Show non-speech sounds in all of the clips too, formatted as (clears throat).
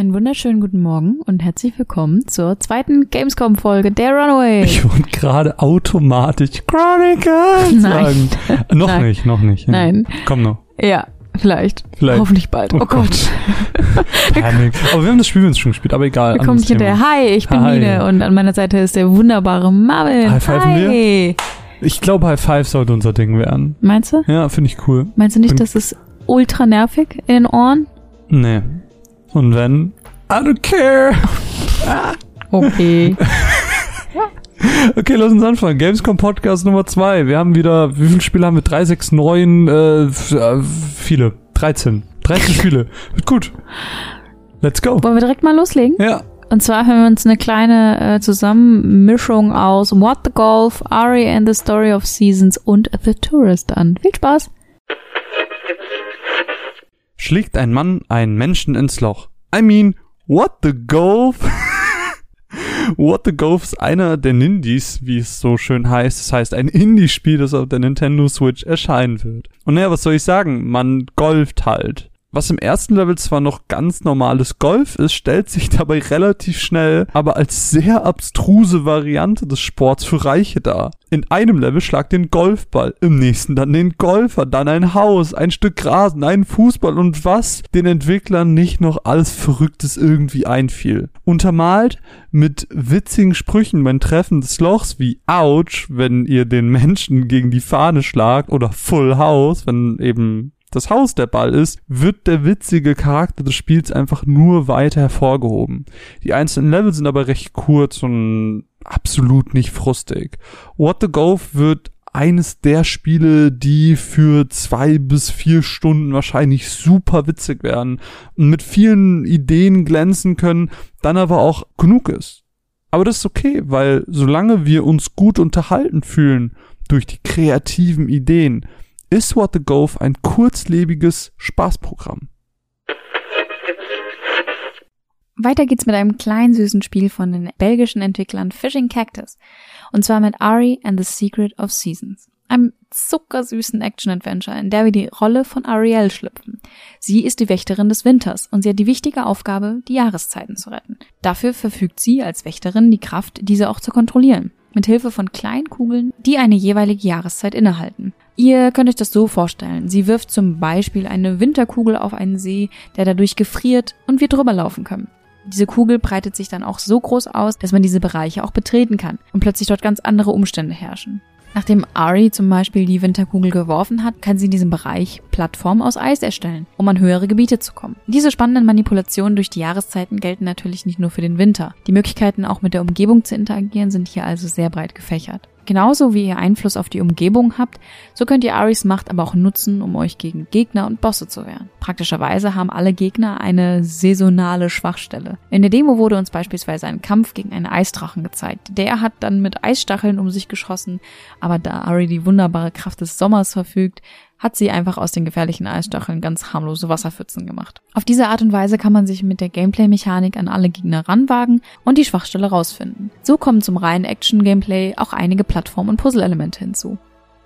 Einen wunderschönen guten Morgen und herzlich willkommen zur zweiten Gamescom-Folge der Runaway. Ich wollte gerade automatisch Chronicles Nein. sagen. (laughs) noch Nein. nicht, noch nicht. Ja. Nein. Komm noch. Ja, vielleicht. Vielleicht. Hoffentlich bald. Oh, Oh Gott. (laughs) Panik. Aber wir haben das Spiel uns schon gespielt, aber egal. Wir kommen hinterher. Hi, ich bin Hi. Mine und an meiner Seite ist der wunderbare Marvin. High fiven Hi. Thema. Ich glaube, High Five sollte unser Ding werden. Meinst du? Ja, finde ich cool. Meinst du nicht, Bin- das ist ultra nervig in den Ohren? Nee. Und wenn? I don't care. (laughs) Okay. Okay, lass uns anfangen. Gamescom Podcast Nummer zwei. Wir haben wieder, wie viele Spiele haben wir? Drei, sechs, neun, äh, f- äh, viele. 13. 13 (laughs) Spiele. Wird gut. Let's go. Wollen wir direkt mal loslegen? Ja. Und zwar haben wir uns eine kleine äh, Zusammenmischung aus What the Golf, Ari and the Story of Seasons und The Tourist an. Viel Spaß! Schlägt ein Mann einen Menschen ins Loch. I mean, what the golf? (laughs) what the golf ist einer der Nindies, wie es so schön heißt. Das heißt, ein Indie-Spiel, das auf der Nintendo Switch erscheinen wird. Und naja, was soll ich sagen? Man golft halt. Was im ersten Level zwar noch ganz normales Golf ist, stellt sich (laughs) dabei relativ schnell aber als sehr abstruse Variante des Sports für Reiche dar. In einem Level schlagt den Golfball, im nächsten dann den Golfer, dann ein Haus, ein Stück Rasen, einen Fußball und was den Entwicklern nicht noch alles Verrücktes irgendwie einfiel. Untermalt mit witzigen Sprüchen beim Treffen des Lochs wie Ouch, wenn ihr den Menschen gegen die Fahne schlagt oder Full House, wenn eben das Haus der Ball ist, wird der witzige Charakter des Spiels einfach nur weiter hervorgehoben. Die einzelnen Level sind aber recht kurz und absolut nicht frustig. What the Golf wird eines der Spiele, die für zwei bis vier Stunden wahrscheinlich super witzig werden und mit vielen Ideen glänzen können, dann aber auch genug ist. Aber das ist okay, weil solange wir uns gut unterhalten fühlen durch die kreativen Ideen, ist What the Golf ein kurzlebiges Spaßprogramm. Weiter geht's mit einem kleinen süßen Spiel von den belgischen Entwicklern Fishing Cactus. Und zwar mit Ari and the Secret of Seasons. Einem zuckersüßen Action-Adventure, in der wir die Rolle von Ariel schlüpfen. Sie ist die Wächterin des Winters und sie hat die wichtige Aufgabe, die Jahreszeiten zu retten. Dafür verfügt sie als Wächterin die Kraft, diese auch zu kontrollieren. Mit Hilfe von kleinen Kugeln, die eine jeweilige Jahreszeit innehalten. Ihr könnt euch das so vorstellen. Sie wirft zum Beispiel eine Winterkugel auf einen See, der dadurch gefriert und wir drüber laufen können. Diese Kugel breitet sich dann auch so groß aus, dass man diese Bereiche auch betreten kann und plötzlich dort ganz andere Umstände herrschen. Nachdem Ari zum Beispiel die Winterkugel geworfen hat, kann sie in diesem Bereich Plattformen aus Eis erstellen, um an höhere Gebiete zu kommen. Diese spannenden Manipulationen durch die Jahreszeiten gelten natürlich nicht nur für den Winter. Die Möglichkeiten auch mit der Umgebung zu interagieren sind hier also sehr breit gefächert. Genauso wie ihr Einfluss auf die Umgebung habt, so könnt ihr Aris Macht aber auch nutzen, um euch gegen Gegner und Bosse zu wehren. Praktischerweise haben alle Gegner eine saisonale Schwachstelle. In der Demo wurde uns beispielsweise ein Kampf gegen einen Eisdrachen gezeigt. Der hat dann mit Eisstacheln um sich geschossen, aber da Ari die wunderbare Kraft des Sommers verfügt, hat sie einfach aus den gefährlichen Eisstacheln ganz harmlose Wasserpfützen gemacht. Auf diese Art und Weise kann man sich mit der Gameplay-Mechanik an alle Gegner ranwagen und die Schwachstelle rausfinden. So kommen zum reinen Action-Gameplay auch einige Plattform- und Puzzle-Elemente hinzu.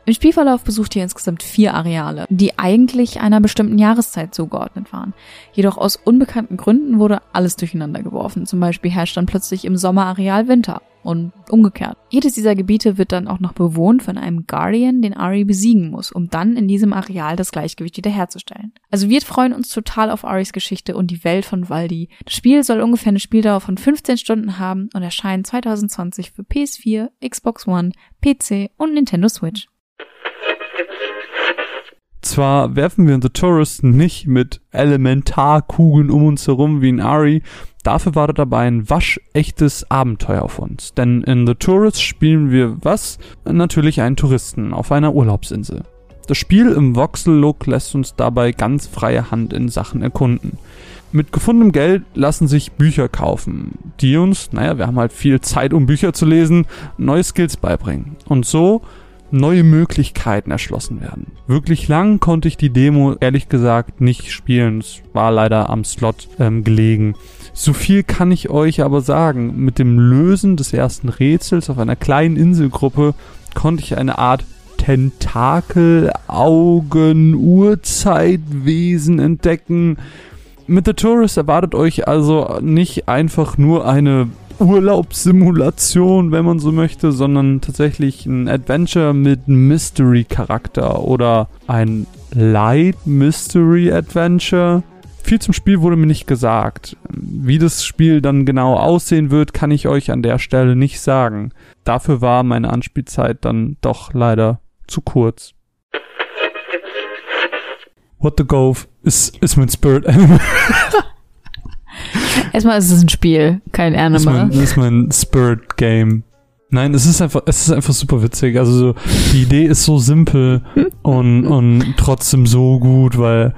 Im Spielverlauf besucht ihr insgesamt vier Areale, die eigentlich einer bestimmten Jahreszeit zugeordnet waren. Jedoch aus unbekannten Gründen wurde alles durcheinander geworfen. Zum Beispiel herrscht dann plötzlich im Sommerareal Winter und umgekehrt. Jedes dieser Gebiete wird dann auch noch bewohnt von einem Guardian, den Ari besiegen muss, um dann in diesem Areal das Gleichgewicht wiederherzustellen. Also wir freuen uns total auf Aris Geschichte und die Welt von Waldi. Das Spiel soll ungefähr eine Spieldauer von 15 Stunden haben und erscheint 2020 für PS4, Xbox One, PC und Nintendo Switch. Zwar werfen wir The Tourist nicht mit Elementarkugeln um uns herum wie in Ari, dafür wartet dabei ein waschechtes Abenteuer auf uns. Denn in The Tourist spielen wir was? Natürlich einen Touristen auf einer Urlaubsinsel. Das Spiel im Voxel-Look lässt uns dabei ganz freie Hand in Sachen erkunden. Mit gefundenem Geld lassen sich Bücher kaufen, die uns, naja, wir haben halt viel Zeit, um Bücher zu lesen, neue Skills beibringen. Und so neue Möglichkeiten erschlossen werden. Wirklich lang konnte ich die Demo ehrlich gesagt nicht spielen. Es war leider am Slot ähm, gelegen. So viel kann ich euch aber sagen. Mit dem Lösen des ersten Rätsels auf einer kleinen Inselgruppe konnte ich eine Art Tentakel, Augen, Urzeitwesen entdecken, mit The Tourist erwartet euch also nicht einfach nur eine Urlaubssimulation, wenn man so möchte, sondern tatsächlich ein Adventure mit Mystery-Charakter oder ein Light Mystery Adventure. Viel zum Spiel wurde mir nicht gesagt. Wie das Spiel dann genau aussehen wird, kann ich euch an der Stelle nicht sagen. Dafür war meine Anspielzeit dann doch leider zu kurz. What the Gove ist, ist mein Spirit Animal. (laughs) Erstmal ist es ein Spiel, kein ist Anime. mein, ist mein Spirit Game. Nein, es ist einfach, es ist einfach super witzig. Also so, die Idee ist so simpel und, und trotzdem so gut, weil,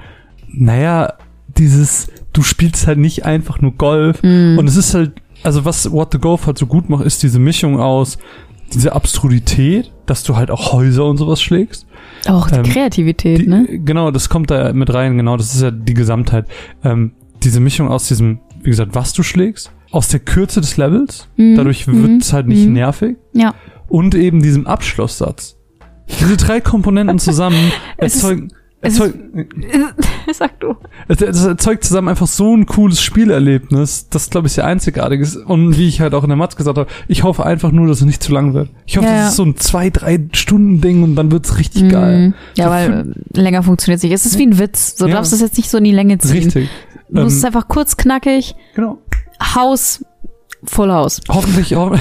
naja, dieses, du spielst halt nicht einfach nur Golf Mhm. und es ist halt, also was What the Golf halt so gut macht, ist diese Mischung aus diese Absurdität, dass du halt auch Häuser und sowas schlägst. Auch die ähm, Kreativität, Die, ne? Genau, das kommt da mit rein, genau, das ist ja die Gesamtheit. Ähm, diese Mischung aus diesem, wie gesagt, was du schlägst, aus der Kürze des Levels, Mhm. dadurch wird es halt nicht Mhm. nervig Ja. und eben diesem Abschlusssatz. Diese drei Komponenten zusammen (laughs) Es erzeugen, es erzeug, (laughs) Sag du. es, es erzeugt zusammen einfach so ein cooles Spielerlebnis, das glaube ich sehr einzigartig ist. Und wie ich halt auch in der Matz gesagt habe, ich hoffe einfach nur, dass es nicht zu lang wird. Ich hoffe, Ja, das ja. ist so ein zwei, drei Stunden Ding und dann wird's richtig geil. Mhm. Ja, So weil länger funktioniert es nicht. Es ist wie ein Witz. So du Ja. darfst es jetzt nicht so in die Länge ziehen. Richtig. Du musst es Ähm, einfach kurz knackig, genau. Haus, Full House. Hoffentlich, ho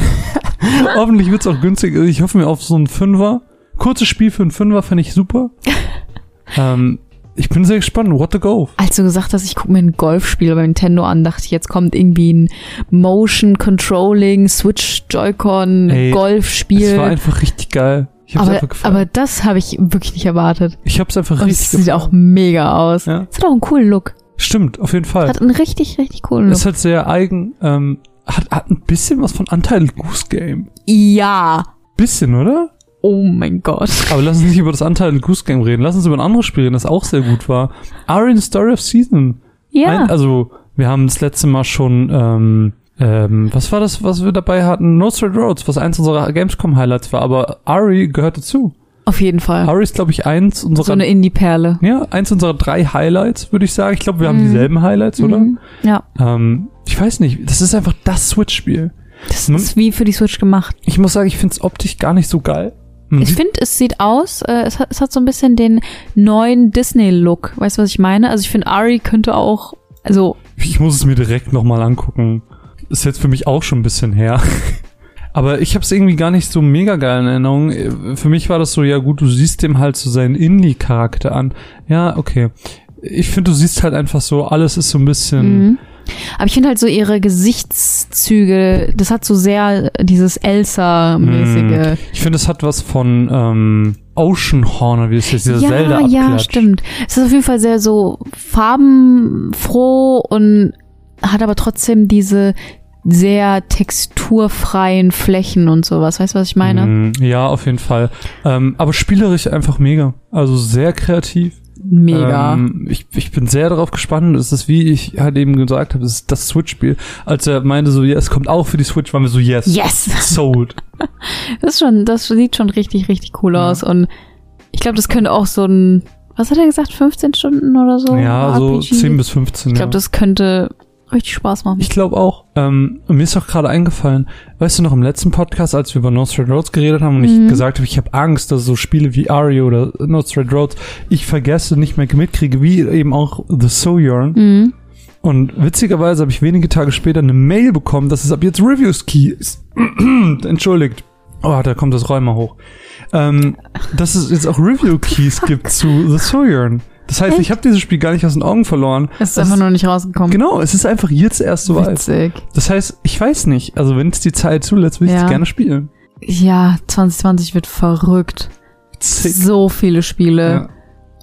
(laughs) hoffentlich wird's auch günstig. Ich hoffe mir auf so einen Fünfer. Kurzes Spiel für einen Fünfer fände ich super. (laughs) ähm, ich bin sehr gespannt. What the go? Als du gesagt hast, ich gucke mir ein Golfspiel bei Nintendo an, dachte ich, jetzt kommt irgendwie ein Motion Controlling, Switch Joy-Con, Ey, Es war Golfspiel. einfach richtig geil. Ich hab's Aber, einfach gefallen. aber das habe ich wirklich nicht erwartet. ich hab's einfach Und richtig es sieht gefallen. auch mega aus. Ja. Es hat auch einen coolen Look. Stimmt, auf jeden Fall. Hat einen richtig, richtig coolen Look. Ist halt sehr eigen. Ähm, hat, hat ein bisschen was von Untitled Goose Game. Ja. Bisschen, oder? Oh mein Gott. Aber lass uns nicht über das Untitled Goose Game reden. Lass uns über ein anderes Spiel reden, das auch sehr gut war. Arian Story of Season. Ja. Ein, also, wir haben das letzte Mal schon, ähm, ähm, was war das, was wir dabei hatten? No Straight Roads, was eins unserer Gamescom-Highlights war. Aber Ari gehört dazu. Auf jeden Fall. Ari ist, glaube ich, eins unserer, So eine Indie-Perle. ja, eins unserer drei Highlights, würde ich sagen. Ich glaube, wir haben Mhm. dieselben Highlights, oder? Mhm. Ja. Ähm, ich weiß nicht, das ist einfach das Switch-Spiel. Das Man- ist wie für die Switch gemacht. Ich muss sagen, ich finde es optisch gar nicht so geil. Man Ich finde, es sieht aus, äh, es, hat, es hat so ein bisschen den neuen Disney-Look. Weißt du, was ich meine? Also ich finde, Ari könnte auch, also Ich muss es mir direkt nochmal angucken. Ist jetzt für mich auch schon ein bisschen her. (laughs) Aber ich habe es irgendwie gar nicht so mega geil in Erinnerung. Für mich war das so, ja gut, du siehst dem halt so seinen Indie-Charakter an. Ja, okay. Ich finde, du siehst halt einfach so, alles ist so ein bisschen. Mhm. Aber ich finde halt so ihre Gesichtszüge, das hat so sehr dieses Elsa-mäßige. Ich finde, es hat was von ähm, Ocean Horn, wie es jetzt dieser ja, Zelda ja, abklatscht. stimmt. Es ist auf jeden Fall sehr so farbenfroh und hat aber trotzdem diese sehr texturfreien Flächen und sowas. Weißt du, was ich meine? Mm, Ja, auf jeden Fall. Ähm, aber spielerisch einfach mega. Also sehr kreativ. Mega. Ähm, ich, ich bin sehr darauf gespannt. Es ist, wie ich halt eben gesagt habe, es ist das Switch-Spiel. Als er meinte so, ja, es kommt auch für die Switch, waren wir so, yes. yes! Sold. (laughs) Das ist schon, das sieht schon richtig, richtig cool Ja. aus. Und ich glaube, das könnte auch so ein, was hat er gesagt, 15 Stunden oder so? ja, so RPG? 10 bis 15. Ich glaube, ja. das könnte richtig Spaß machen. Ich glaube auch. Ähm, mir ist auch gerade eingefallen, weißt du noch im letzten Podcast, als wir über No Straight Roads geredet haben und Mhm. ich gesagt habe, ich habe Angst, dass so Spiele wie Ari oder No Straight Roads ich vergesse, nicht mehr mitkriege, wie eben auch The Sojourn. Mhm. Und witzigerweise habe ich wenige Tage später eine Mail bekommen, dass es ab jetzt Reviews Key ist. (clears throat) Entschuldigt. Oh, da kommt das Rheuma hoch. Ähm, dass es jetzt auch Review Keys (laughs) gibt zu The Sojourn. Das heißt, ich habe dieses Spiel gar nicht aus den Augen verloren. Es ist Das einfach nur nicht rausgekommen. Genau, es ist einfach jetzt erst soweit. Witzig. Das heißt, ich weiß nicht. Also wenn es die Zeit zulässt, will ich es Ja. gerne spielen. Ja, 2020 wird verrückt. Sick. So viele Spiele. Ja.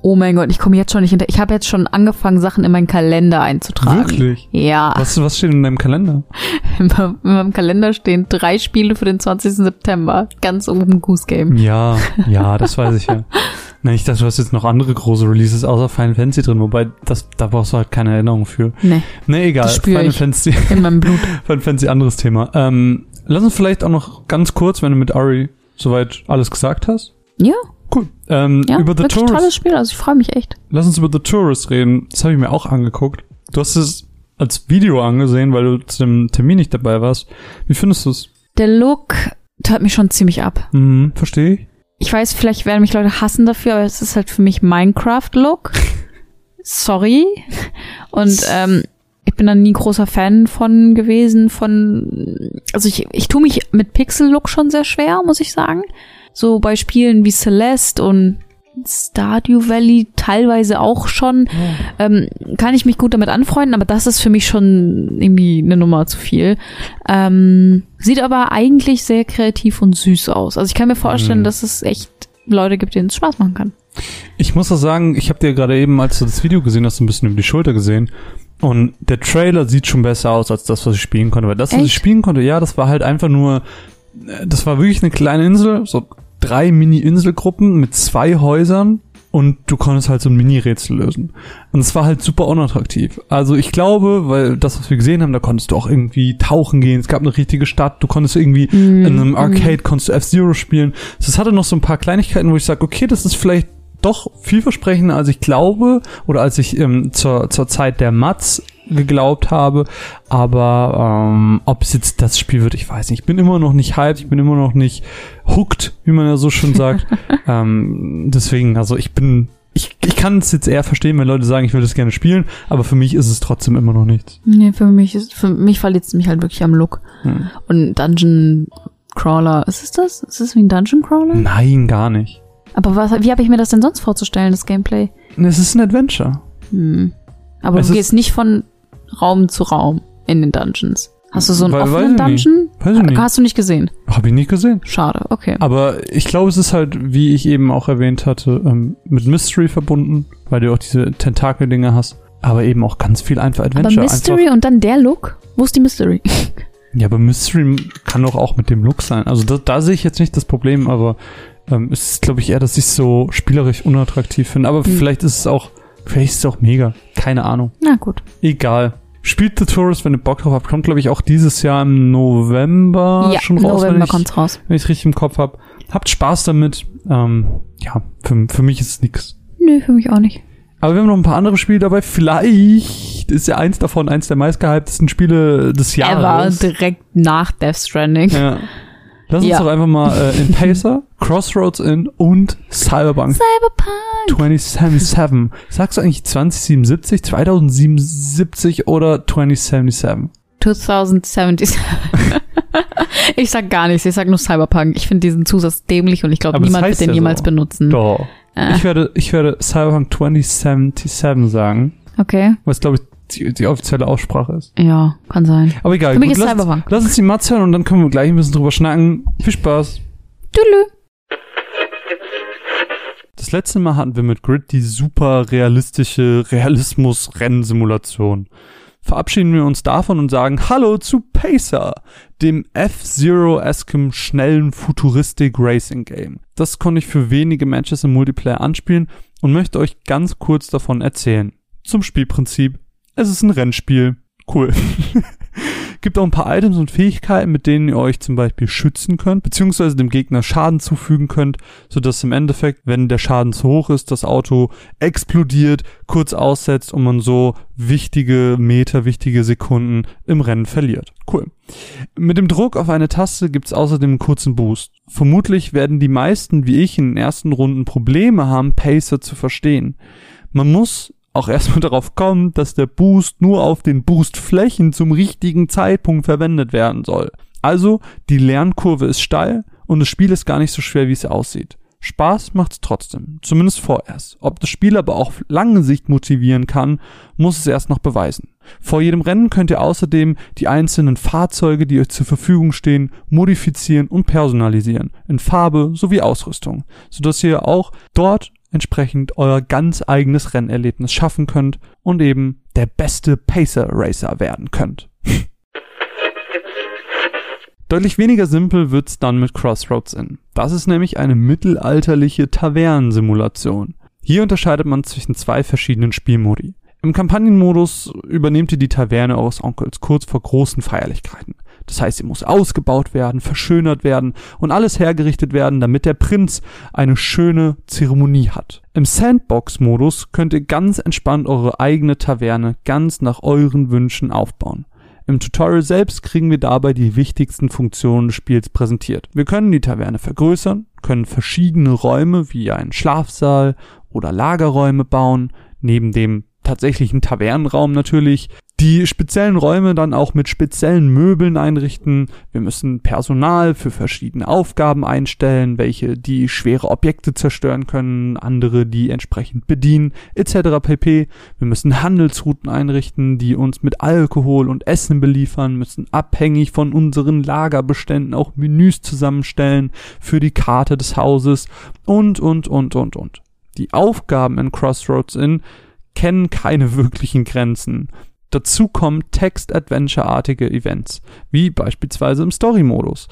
Oh mein Gott, ich komme jetzt schon nicht hinter. Ich habe jetzt schon angefangen, Sachen in meinen Kalender einzutragen. Wirklich? Ja. Was, was steht in deinem Kalender? (laughs) In meinem, in meinem Kalender stehen drei Spiele für den 20. September. Ganz oben Goose Game. Ja, ja, das weiß ich ja. (laughs) Nein, ich dachte, du hast jetzt noch andere große Releases außer Final Fantasy drin, wobei das, da brauchst du halt keine Erinnerung für. Nee, Nee, egal. Das Final ich. Fantasy, in meinem (laughs) Blut. Final Fantasy, anderes Thema. Ähm, lass uns vielleicht auch noch ganz kurz, wenn du mit Ari soweit alles gesagt hast. Ja, Cool. Ähm, ja. über The wirklich tolles Tourist. Spiel. Also ich freue mich echt. Lass uns über The Tourist reden. Das habe ich mir auch angeguckt. Du hast es als Video angesehen, weil du zu dem Termin nicht dabei warst. Wie findest du es? Der Look tat mich schon ziemlich ab. Mhm, verstehe ich. Ich weiß, vielleicht werden mich Leute hassen dafür, aber es ist halt für mich Minecraft-Look. (laughs) Sorry. Und ähm, ich bin da nie großer Fan von gewesen, von also ich, ich tue mich mit Pixel-Look schon sehr schwer, muss ich sagen. So bei Spielen wie Celeste und Stardew Valley teilweise auch schon, ähm, kann ich mich gut damit anfreunden, aber das ist für mich schon irgendwie eine Nummer zu viel. Ähm, sieht aber eigentlich sehr kreativ und süß aus. Also ich kann mir vorstellen, Mhm. dass es echt Leute gibt, denen es Spaß machen kann. Ich muss auch sagen, ich habe dir gerade eben, als du das Video gesehen hast, ein bisschen über die Schulter gesehen. Und der Trailer sieht schon besser aus als das, was ich spielen konnte. Weil das, was ich spielen konnte, ja, das war halt einfach nur, äh, das war wirklich eine kleine Insel, so drei Mini-Inselgruppen mit zwei Häusern und du konntest halt so ein Mini-Rätsel lösen. Und es war halt super unattraktiv. Also ich glaube, weil das, was wir gesehen haben, da konntest du auch irgendwie tauchen gehen. Es gab eine richtige Stadt. Du konntest irgendwie in einem Arcade konntest du F-Zero spielen. Das hatte noch so ein paar Kleinigkeiten, wo ich sage, okay, das ist vielleicht doch vielversprechender, als ich glaube oder als ich ähm, zur, zur Zeit der Mats geglaubt habe. Aber ähm, ob es jetzt das Spiel wird, ich weiß nicht. Ich bin immer noch nicht hyped, ich bin immer noch nicht hooked, wie man ja so schön sagt. (laughs) ähm, deswegen, also ich bin, ich, ich kann es jetzt eher verstehen, wenn Leute sagen, ich will das gerne spielen, aber für mich ist es trotzdem immer noch nichts. Nee, für mich ist, für mich verliert es mich halt wirklich am Look. Hm. Und Dungeon Crawler, ist es das? Ist es wie ein Dungeon Crawler? Nein, gar nicht. Aber was, wie habe ich mir das denn sonst vorzustellen, das Gameplay? Es ist ein Adventure. Hm. Aber Es du gehst nicht von Raum zu Raum in den Dungeons. Hast du so einen Weil- offenen. Dungeon? Weiß ich nicht. Hast du nicht gesehen? Habe ich nicht gesehen. Schade, okay. Aber ich glaube, es ist halt, wie ich eben auch erwähnt hatte, ähm, mit Mystery verbunden, weil du auch diese Tentakel-Dinge hast. Aber eben auch ganz viel einfach Aber Adventure. Mystery Einfach, und dann der Look? Wo ist die Mystery? ja, aber Mystery kann doch auch mit dem Look sein. Also da, da sehe ich jetzt nicht das Problem, aber ähm, es ist, glaube ich, eher, dass ich es so spielerisch unattraktiv finde. Aber Hm. vielleicht ist es auch, vielleicht ist es auch mega. Keine Ahnung. Na gut. Egal. Spielt The Tourist, wenn ihr Bock drauf habt. Kommt, glaube ich, auch dieses Jahr im November ja, schon raus, November wenn ich, kommt's raus. wenn ich richtig im Kopf habe. Habt Spaß damit. Ähm, ja, für, für mich ist es nix. Nö, für mich auch nicht. Aber wir haben noch ein paar andere Spiele dabei. Vielleicht ist ja eins davon eins der meistgehyptesten Spiele des Er war Jahres. direkt nach Death Stranding. ja. Lass uns Ja. doch einfach mal äh, in Pacer, Crossroads in und Cyberpunk Cyberpunk. 2077. Sagst du eigentlich 2077, 2077 oder 2077? 2077. (laughs) ich sag gar nichts, ich sag nur Cyberpunk. Ich finde diesen Zusatz dämlich und ich glaube, niemand wird den ja jemals so. benutzen. Doch. Äh, Ich werde, ich werde Cyberpunk 2077 sagen, okay. was glaube ich die, die offizielle Aussprache ist. Ja, kann sein. Aber egal. Für mich gut, ist lass, Cyberpunk. lass uns die Mats hören und dann können wir gleich ein bisschen drüber schnacken. Viel Spaß. Tüdelü. Das letzte Mal hatten wir mit Grid die super realistische Realismus-Rennsimulation. Verabschieden wir uns davon und sagen Hallo zu Pacer, dem F-Zero-eskem schnellen Futuristik-Racing-Game. Das konnte ich für wenige Matches im Multiplayer anspielen und möchte euch ganz kurz davon erzählen. Zum Spielprinzip. Es ist ein Rennspiel. Cool. (laughs) Gibt auch ein paar Items und Fähigkeiten, mit denen ihr euch zum Beispiel schützen könnt, beziehungsweise dem Gegner Schaden zufügen könnt, sodass im Endeffekt, wenn der Schaden zu hoch ist, das Auto explodiert, kurz aussetzt und man so wichtige Meter, wichtige Sekunden im Rennen verliert. Cool. Mit dem Druck auf eine Taste gibt's außerdem einen kurzen Boost. Vermutlich werden die meisten, wie ich, in den ersten Runden Probleme haben, Pacer zu verstehen. Man muss auch erstmal (laughs) darauf kommen, dass der Boost nur auf den Boostflächen zum richtigen Zeitpunkt verwendet werden soll. Also, die Lernkurve ist steil und das Spiel ist gar nicht so schwer, wie es aussieht. Spaß macht's trotzdem, zumindest vorerst. Ob das Spiel aber auch auf lange Sicht motivieren kann, muss es erst noch beweisen. Vor jedem Rennen könnt ihr außerdem die einzelnen Fahrzeuge, die euch zur Verfügung stehen, modifizieren und personalisieren, in Farbe sowie Ausrüstung, sodass ihr auch dort entsprechend euer ganz eigenes Rennerlebnis schaffen könnt und eben der beste Pacer Racer werden könnt. (laughs) Deutlich weniger simpel wird's dann mit Crossroads in. Das ist nämlich eine mittelalterliche Tavernensimulation. Hier unterscheidet man zwischen zwei verschiedenen Spielmodi. Im Kampagnenmodus übernehmt ihr die Taverne eures Onkels kurz vor großen Feierlichkeiten. Das heißt, sie muss ausgebaut werden, verschönert werden und alles hergerichtet werden, damit der Prinz eine schöne Zeremonie hat. Im Sandbox-Modus könnt ihr ganz entspannt eure eigene Taverne ganz nach euren Wünschen aufbauen. Im Tutorial selbst kriegen wir dabei die wichtigsten Funktionen des Spiels präsentiert. Wir können die Taverne vergrößern, können verschiedene Räume wie einen Schlafsaal oder Lagerräume bauen, neben dem tatsächlichen Tavernenraum natürlich, die speziellen Räume dann auch mit speziellen Möbeln einrichten. Wir müssen Personal für verschiedene Aufgaben einstellen, welche die schwere Objekte zerstören können, andere die entsprechend bedienen, etc. pp. Wir müssen Handelsrouten einrichten, die uns mit Alkohol und Essen beliefern, müssen abhängig von unseren Lagerbeständen auch Menüs zusammenstellen für die Karte des Hauses und, und, und, und, und. Die Aufgaben in Crossroads Inn kennen keine wirklichen Grenzen. Dazu kommen Text-Adventure-artige Events, wie beispielsweise im Story-Modus.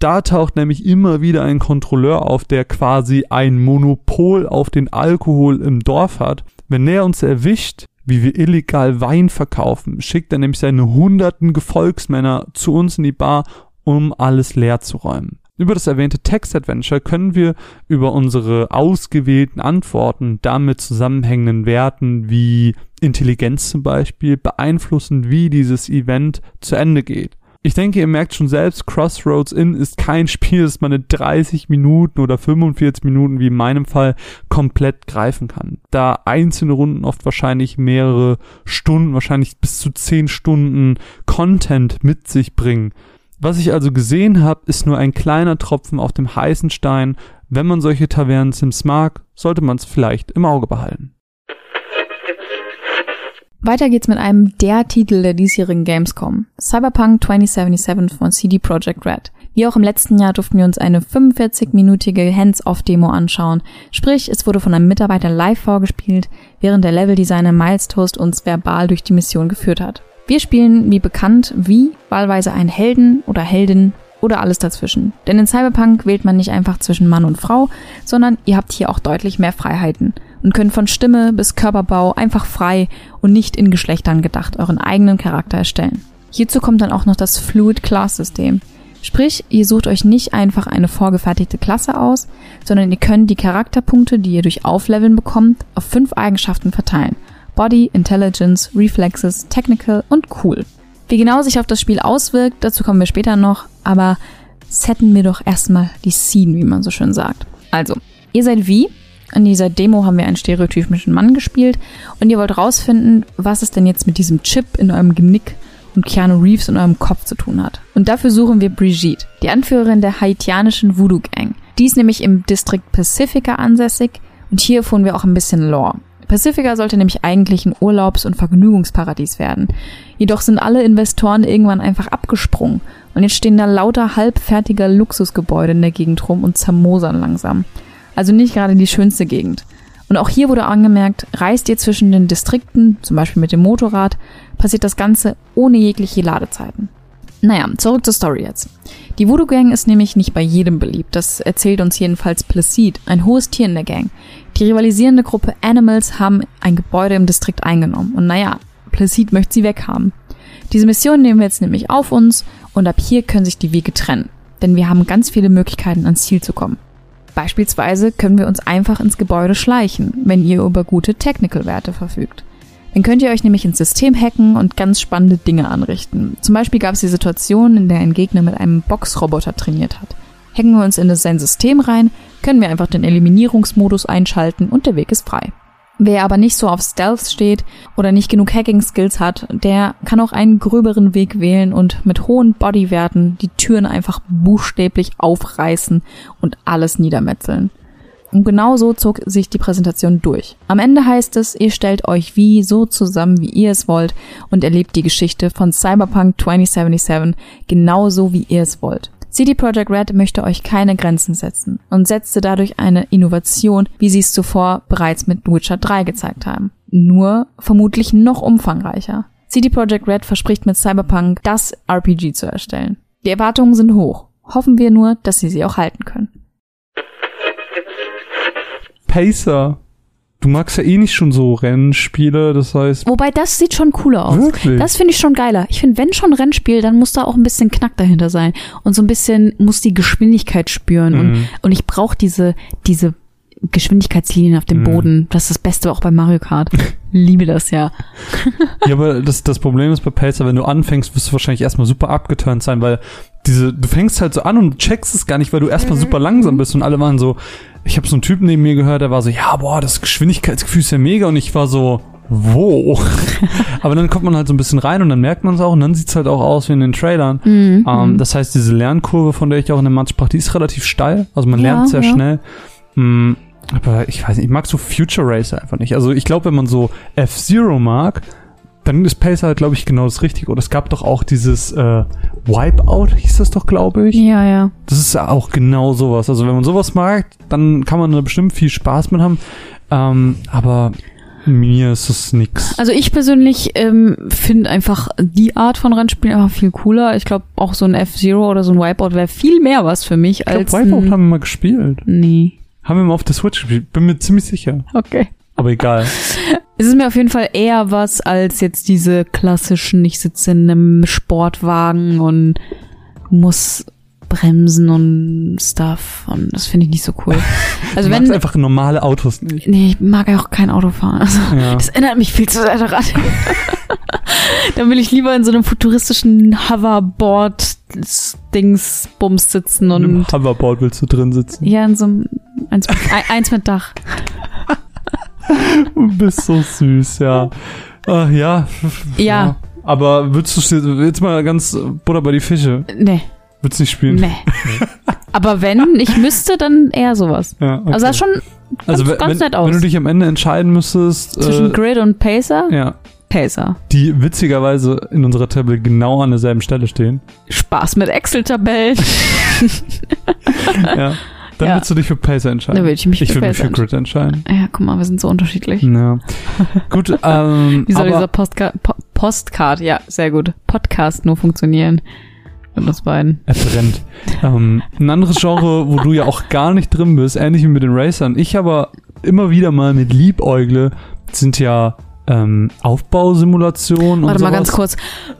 Da taucht nämlich immer wieder ein Kontrolleur auf, der quasi ein Monopol auf den Alkohol im Dorf hat. Wenn er uns erwischt, wie wir illegal Wein verkaufen, schickt er nämlich seine hunderten Gefolgsmänner zu uns in die Bar, um alles leer zu räumen. Über das erwähnte Text-Adventure können wir über unsere ausgewählten Antworten damit zusammenhängenden Werten wie Intelligenz zum Beispiel beeinflussen, wie dieses Event zu Ende geht. Ich denke, ihr merkt schon selbst, Crossroads Inn ist kein Spiel, das man in 30 Minuten oder 45 Minuten, wie in meinem Fall, komplett greifen kann. Da einzelne Runden oft wahrscheinlich mehrere Stunden, wahrscheinlich bis zu 10 Stunden Content mit sich bringen. Was ich also gesehen habe, ist nur ein kleiner Tropfen auf dem heißen Stein. Wenn man solche Tavernen-Sims mag, sollte man es vielleicht im Auge behalten. Weiter geht's mit einem der Titel der diesjährigen Gamescom. Cyberpunk 2077 von CD Projekt Red. Wie auch im letzten Jahr durften wir uns eine 45-minütige Hands-off-Demo anschauen. Sprich, es wurde von einem Mitarbeiter live vorgespielt, während der Leveldesigner Miles Toast uns verbal durch die Mission geführt hat. Wir spielen, wie bekannt, wie wahlweise einen Helden oder Heldin oder alles dazwischen. Denn in Cyberpunk wählt man nicht einfach zwischen Mann und Frau, sondern ihr habt hier auch deutlich mehr Freiheiten und könnt von Stimme bis Körperbau einfach frei und nicht in Geschlechtern gedacht euren eigenen Charakter erstellen. Hierzu kommt dann auch noch das Fluid Class System. Sprich, ihr sucht euch nicht einfach eine vorgefertigte Klasse aus, sondern ihr könnt die Charakterpunkte, die ihr durch Aufleveln bekommt, auf fünf Eigenschaften verteilen Body, Intelligence, Reflexes, Technical und Cool. Wie genau sich auf das Spiel auswirkt, dazu kommen wir später noch, aber setten wir doch erstmal die Scene, wie man so schön sagt. Also, ihr seid wie? In dieser Demo haben wir einen stereotypischen Mann gespielt und ihr wollt rausfinden, was es denn jetzt mit diesem Chip in eurem Genick und Keanu Reeves in eurem Kopf zu tun hat. Und dafür suchen wir Brigitte, die Anführerin der haitianischen Voodoo Gang. Die ist nämlich im Distrikt Pacifica ansässig und hier erfuhren wir auch ein bisschen Lore. Pacifica sollte nämlich eigentlich ein Urlaubs- und Vergnügungsparadies werden. Jedoch sind alle Investoren irgendwann einfach abgesprungen und jetzt stehen da lauter halbfertige Luxusgebäude in der Gegend rum und zermosern langsam. Also nicht gerade die schönste Gegend. Und auch hier wurde angemerkt, reist ihr zwischen den Distrikten, zum Beispiel mit dem Motorrad, passiert das Ganze ohne jegliche Ladezeiten. Naja, zurück zur Story jetzt. Die Voodoo Gang ist nämlich nicht bei jedem beliebt. Das erzählt uns jedenfalls Placid, ein hohes Tier in der Gang. Die rivalisierende Gruppe Animals haben ein Gebäude im Distrikt eingenommen. Und naja, Placid möchte sie weghaben. Diese Mission nehmen wir jetzt nämlich auf uns und ab hier können sich die Wege trennen. Denn wir haben ganz viele Möglichkeiten ans Ziel zu kommen. Beispielsweise können wir uns einfach ins Gebäude schleichen, wenn ihr über gute Technical-Werte verfügt. Dann könnt ihr euch nämlich ins System hacken und ganz spannende Dinge anrichten. Zum Beispiel gab es die Situation, in der ein Gegner mit einem Boxroboter trainiert hat. Hacken wir uns in sein System rein, können wir einfach den Eliminierungsmodus einschalten und der Weg ist frei. Wer aber nicht so auf Stealth steht oder nicht genug Hacking-Skills hat, der kann auch einen gröberen Weg wählen und mit hohen Bodywerten die Türen einfach buchstäblich aufreißen und alles niedermetzeln. Und genau so zog sich die Präsentation durch. Am Ende heißt es, ihr stellt euch wie so zusammen, wie ihr es wollt und erlebt die Geschichte von Cyberpunk 2077 genauso, wie ihr es wollt. CD Projekt Red möchte euch keine Grenzen setzen und setzte dadurch eine Innovation, wie sie es zuvor bereits mit Witcher 3 gezeigt haben. Nur vermutlich noch umfangreicher. CD Projekt Red verspricht mit Cyberpunk das RPG zu erstellen. Die Erwartungen sind hoch. Hoffen wir nur, dass sie sie auch halten können. Pacer. Du magst ja eh nicht schon so Rennspiele, das heißt. Wobei, das sieht schon cooler aus. Wirklich? Das finde ich schon geiler. Ich finde, wenn schon Rennspiel, dann muss da auch ein bisschen Knack dahinter sein. Und so ein bisschen muss die Geschwindigkeit spüren. Und, Mhm. und ich brauche diese, diese Geschwindigkeitslinien auf dem Mhm. Boden. Das ist das Beste auch bei Mario Kart. Liebe das ja. Ja, aber das, das Problem ist bei Pacer, wenn du anfängst, wirst du wahrscheinlich erstmal super abgeturnt sein, weil diese, du fängst halt so an und checkst es gar nicht, weil du erstmal super langsam bist und alle waren so, ich habe so einen Typen neben mir gehört, der war so, ja, boah, das Geschwindigkeitsgefühl ist ja mega und ich war so, wo? (laughs) aber dann kommt man halt so ein bisschen rein und dann merkt man es auch und dann sieht's halt auch aus wie in den Trailern. Mhm. Ähm, das heißt, diese Lernkurve, von der ich auch in der Match sprach, die ist relativ steil. Also man Ja, lernt sehr ja. schnell. Mm, aber ich weiß nicht, ich mag so Future Racer einfach nicht. Also ich glaube, wenn man so F-Zero mag, dann ist Pacer halt, glaube ich, genau das Richtige. Oder es gab doch auch dieses äh, Wipeout, hieß das doch, glaube ich. ja, ja. Das ist ja auch genau sowas. Also wenn man sowas mag, dann kann man da bestimmt viel Spaß mit haben. Ähm, aber mir ist es nix. Also ich persönlich ähm, finde einfach die Art von Rennspielen einfach viel cooler. Ich glaube, auch so ein F-Zero oder so ein Wipeout wäre viel mehr was für mich Ich als glaube, Wipeout haben wir mal gespielt. Nee. Haben wir mal auf der Switch gespielt. Bin mir ziemlich sicher. Okay. Aber egal. (laughs) Es ist mir auf jeden Fall eher was als jetzt diese klassischen, ich sitze in einem Sportwagen und muss bremsen und Stuff und das finde ich nicht so cool. (laughs) Also du wenn, einfach normale Autos nicht. nee, ich mag auch kein Auto fahren. Also, Ja. Das erinnert mich viel zu sehr daran. (laughs) Dann will ich lieber in so einem futuristischen Hoverboard-Dings-Bums sitzen Und im und Hoverboard willst du drin sitzen. ja, in so einem eins eins mit Dach. (laughs) Du bist so süß, ja. Ach, ja. Ja. Aber würdest du jetzt mal ganz Butter bei die Fische? Nee, Würdest du nicht spielen? nee. Aber wenn ich müsste, dann eher sowas. Ja, okay. Also das ist schon also, ganz- wenn, ganz nett aus. wenn du dich am Ende entscheiden müsstest, zwischen äh, Grid und Pacer. ja, Pacer. die witzigerweise in unserer Tabelle genau an derselben Stelle stehen. Spaß mit Excel-Tabellen. (laughs) (laughs) ja. Dann Ja. würdest du dich für Pacer entscheiden. Da würde ich mich ich für würde mich Pacer für Grid entscheiden. Ja, guck mal, wir sind so unterschiedlich. Ja. Gut, (laughs) ähm, Wie soll dieser Postka po Postcard, ja, sehr gut, Podcast nur funktionieren? Von uns beiden. Er brennt. ähm, ein anderes Genre, wo du ja auch gar nicht drin bist, ähnlich wie mit den Racern. Ich aber immer wieder mal mit Liebäugle sind ja ähm, Aufbausimulationen und Warte mal ganz kurz.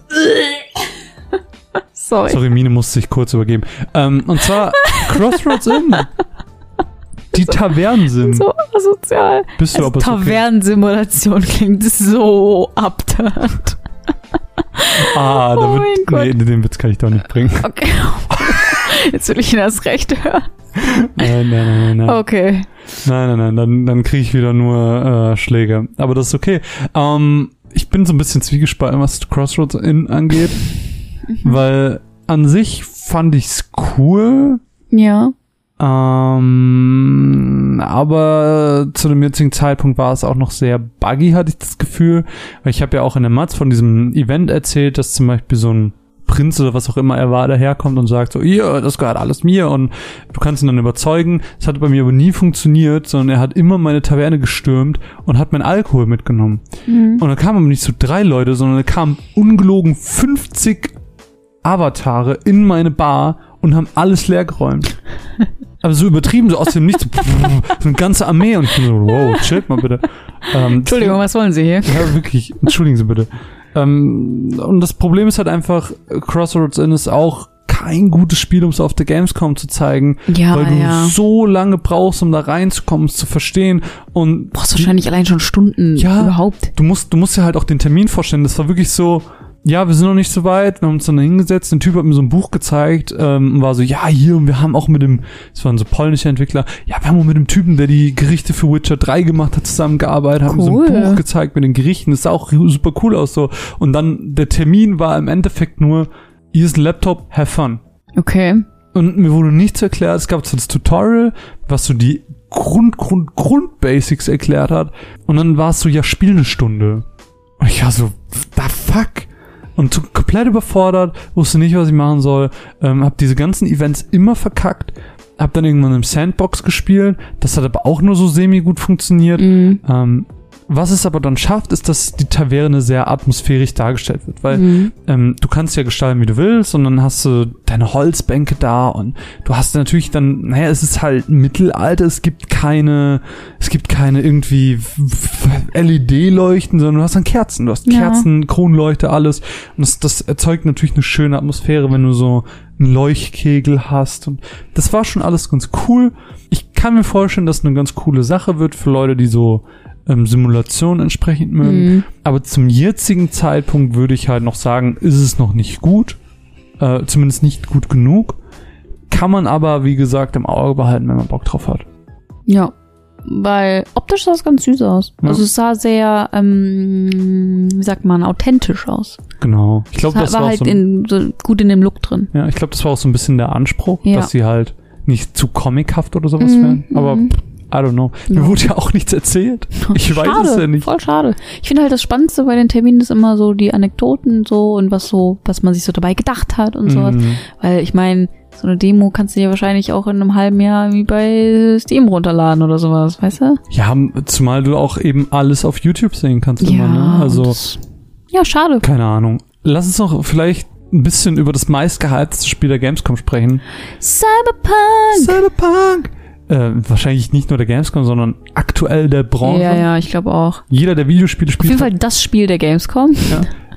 (laughs) Sorry. Sorry, Mine musste sich kurz übergeben. Ähm, und zwar Crossroads Inn. Die Tavernensim. So asozial. Bist du Also, aber so okay. Tavernensimulation klingt so abturnt. Ah, da Oh wird, mein Gott. nee, den Witz kann ich doch nicht bringen. Okay. (laughs) Jetzt will ich ihn erst recht hören. Nein, nein, nein, nein. Nein, Okay. nein, nein, nein. Dann, dann kriege ich wieder nur äh, Schläge. Aber das ist okay. Ähm, ich bin so ein bisschen zwiegespalten, was Crossroads Inn angeht. Mhm. Weil an sich fand ich's cool. Ja. Ähm, aber zu dem jetzigen Zeitpunkt war es auch noch sehr buggy, hatte ich das Gefühl. Ich habe ja auch in der Matz von diesem Event erzählt, dass zum Beispiel so ein Prinz oder was auch immer er war, daherkommt und sagt so, ihr, das gehört alles mir und du kannst ihn dann überzeugen. Das hat bei mir aber nie funktioniert, sondern er hat immer meine Taverne gestürmt und hat mein Alkohol mitgenommen. Mhm. Und da kamen aber nicht so drei Leute, sondern da kamen ungelogen 50 Avatare in meine Bar und haben alles leergeräumt. (laughs) Aber so übertrieben, so aus dem Nichts, (laughs) so, eine ganze Armee und ich bin so, wow, chillt mal bitte. Ähm, Entschuldigung, was wollen Sie hier? Ja, wirklich, entschuldigen Sie bitte. Ähm, und das Problem ist halt einfach, Crossroads Inn ist auch kein gutes Spiel, um es auf der Gamescom zu zeigen, Ja, weil du ja. so lange brauchst, um da reinzukommen, es zu verstehen und Brauchst wahrscheinlich allein schon Stunden Ja. überhaupt. du musst, du musst dir halt auch den Termin vorstellen. Das war wirklich so, ja, wir sind noch nicht so weit. Wir haben uns dann da hingesetzt. Ein Typ hat mir so ein Buch gezeigt ähm, und war so, ja, hier, und wir haben auch mit dem, das waren so polnische Entwickler, ja, wir haben auch mit dem Typen, der die Gerichte für Witcher 3 gemacht hat, zusammengearbeitet, haben mir so Cool. ein Buch gezeigt mit den Gerichten. Das sah auch super cool aus so. Und dann, der Termin war im Endeffekt nur, hier ist ein Laptop, have fun. Okay. Und mir wurde nichts erklärt. Es gab so das Tutorial, was so die Grund, Grund, Grundbasics erklärt hat. Und dann war es so, ja, spiel eine Stunde. Und ich war so, the fuck? Und komplett überfordert, wusste nicht, was ich machen soll. Ähm, hab diese ganzen Events immer verkackt. Hab dann irgendwann im Sandbox gespielt. Das hat aber auch nur so semi gut funktioniert. Mhm. Ähm, Was es aber dann schafft, ist, dass die Taverne sehr atmosphärisch dargestellt wird, weil Mhm. ähm, du kannst ja gestalten, wie du willst, und dann hast du deine Holzbänke da und du hast natürlich dann, naja, es ist halt Mittelalter, es gibt keine, es gibt keine irgendwie LED-Leuchten, sondern du hast dann Kerzen, du hast Ja. Kerzen, Kronleuchte, alles. Und das, das erzeugt natürlich eine schöne Atmosphäre, wenn du so einen Leuchtkegel hast. Und das war schon alles ganz cool. Ich kann mir vorstellen, dass eine ganz coole Sache wird für Leute, die so ähm, Simulationen entsprechend mögen. Mhm. Aber zum jetzigen Zeitpunkt würde ich halt noch sagen, ist es noch nicht gut. Äh, zumindest nicht gut genug. Kann man aber, wie gesagt, im Auge behalten, wenn man Bock drauf hat. Ja. Weil optisch sah es ganz süß aus. Ja. Also es sah sehr, ähm, wie sagt man, authentisch aus. Genau. Ich glaube, das war war, halt so, in, so gut in dem Look drin. ja, ich glaube, das war auch so ein bisschen der Anspruch, Ja. dass sie halt nicht zu comichaft oder sowas Mhm, wären. Aber mhm. I don't know. Mir Ja. wurde ja auch nichts erzählt. (laughs) Ich weiß schade, es ja nicht. Voll schade. Ich finde halt das Spannendste bei den Terminen ist immer so die Anekdoten so und was so, was man sich so dabei gedacht hat und sowas. Mhm. Weil ich meine, so eine Demo kannst du dir wahrscheinlich auch in einem halben Jahr wie bei Steam runterladen oder sowas, weißt du? Ja, zumal du auch eben alles auf YouTube sehen kannst immer, ne? Also, das, ja, schade. keine Ahnung. Lass uns noch vielleicht ein bisschen über das meistgehypteste Spiel der Gamescom sprechen. Cyberpunk! Cyberpunk! Äh, wahrscheinlich nicht nur der Gamescom, sondern aktuell der Branche. Ja, ja, ich glaube auch. Jeder, der Videospiele Auf spielt, jeden Fall das Spiel der Gamescom.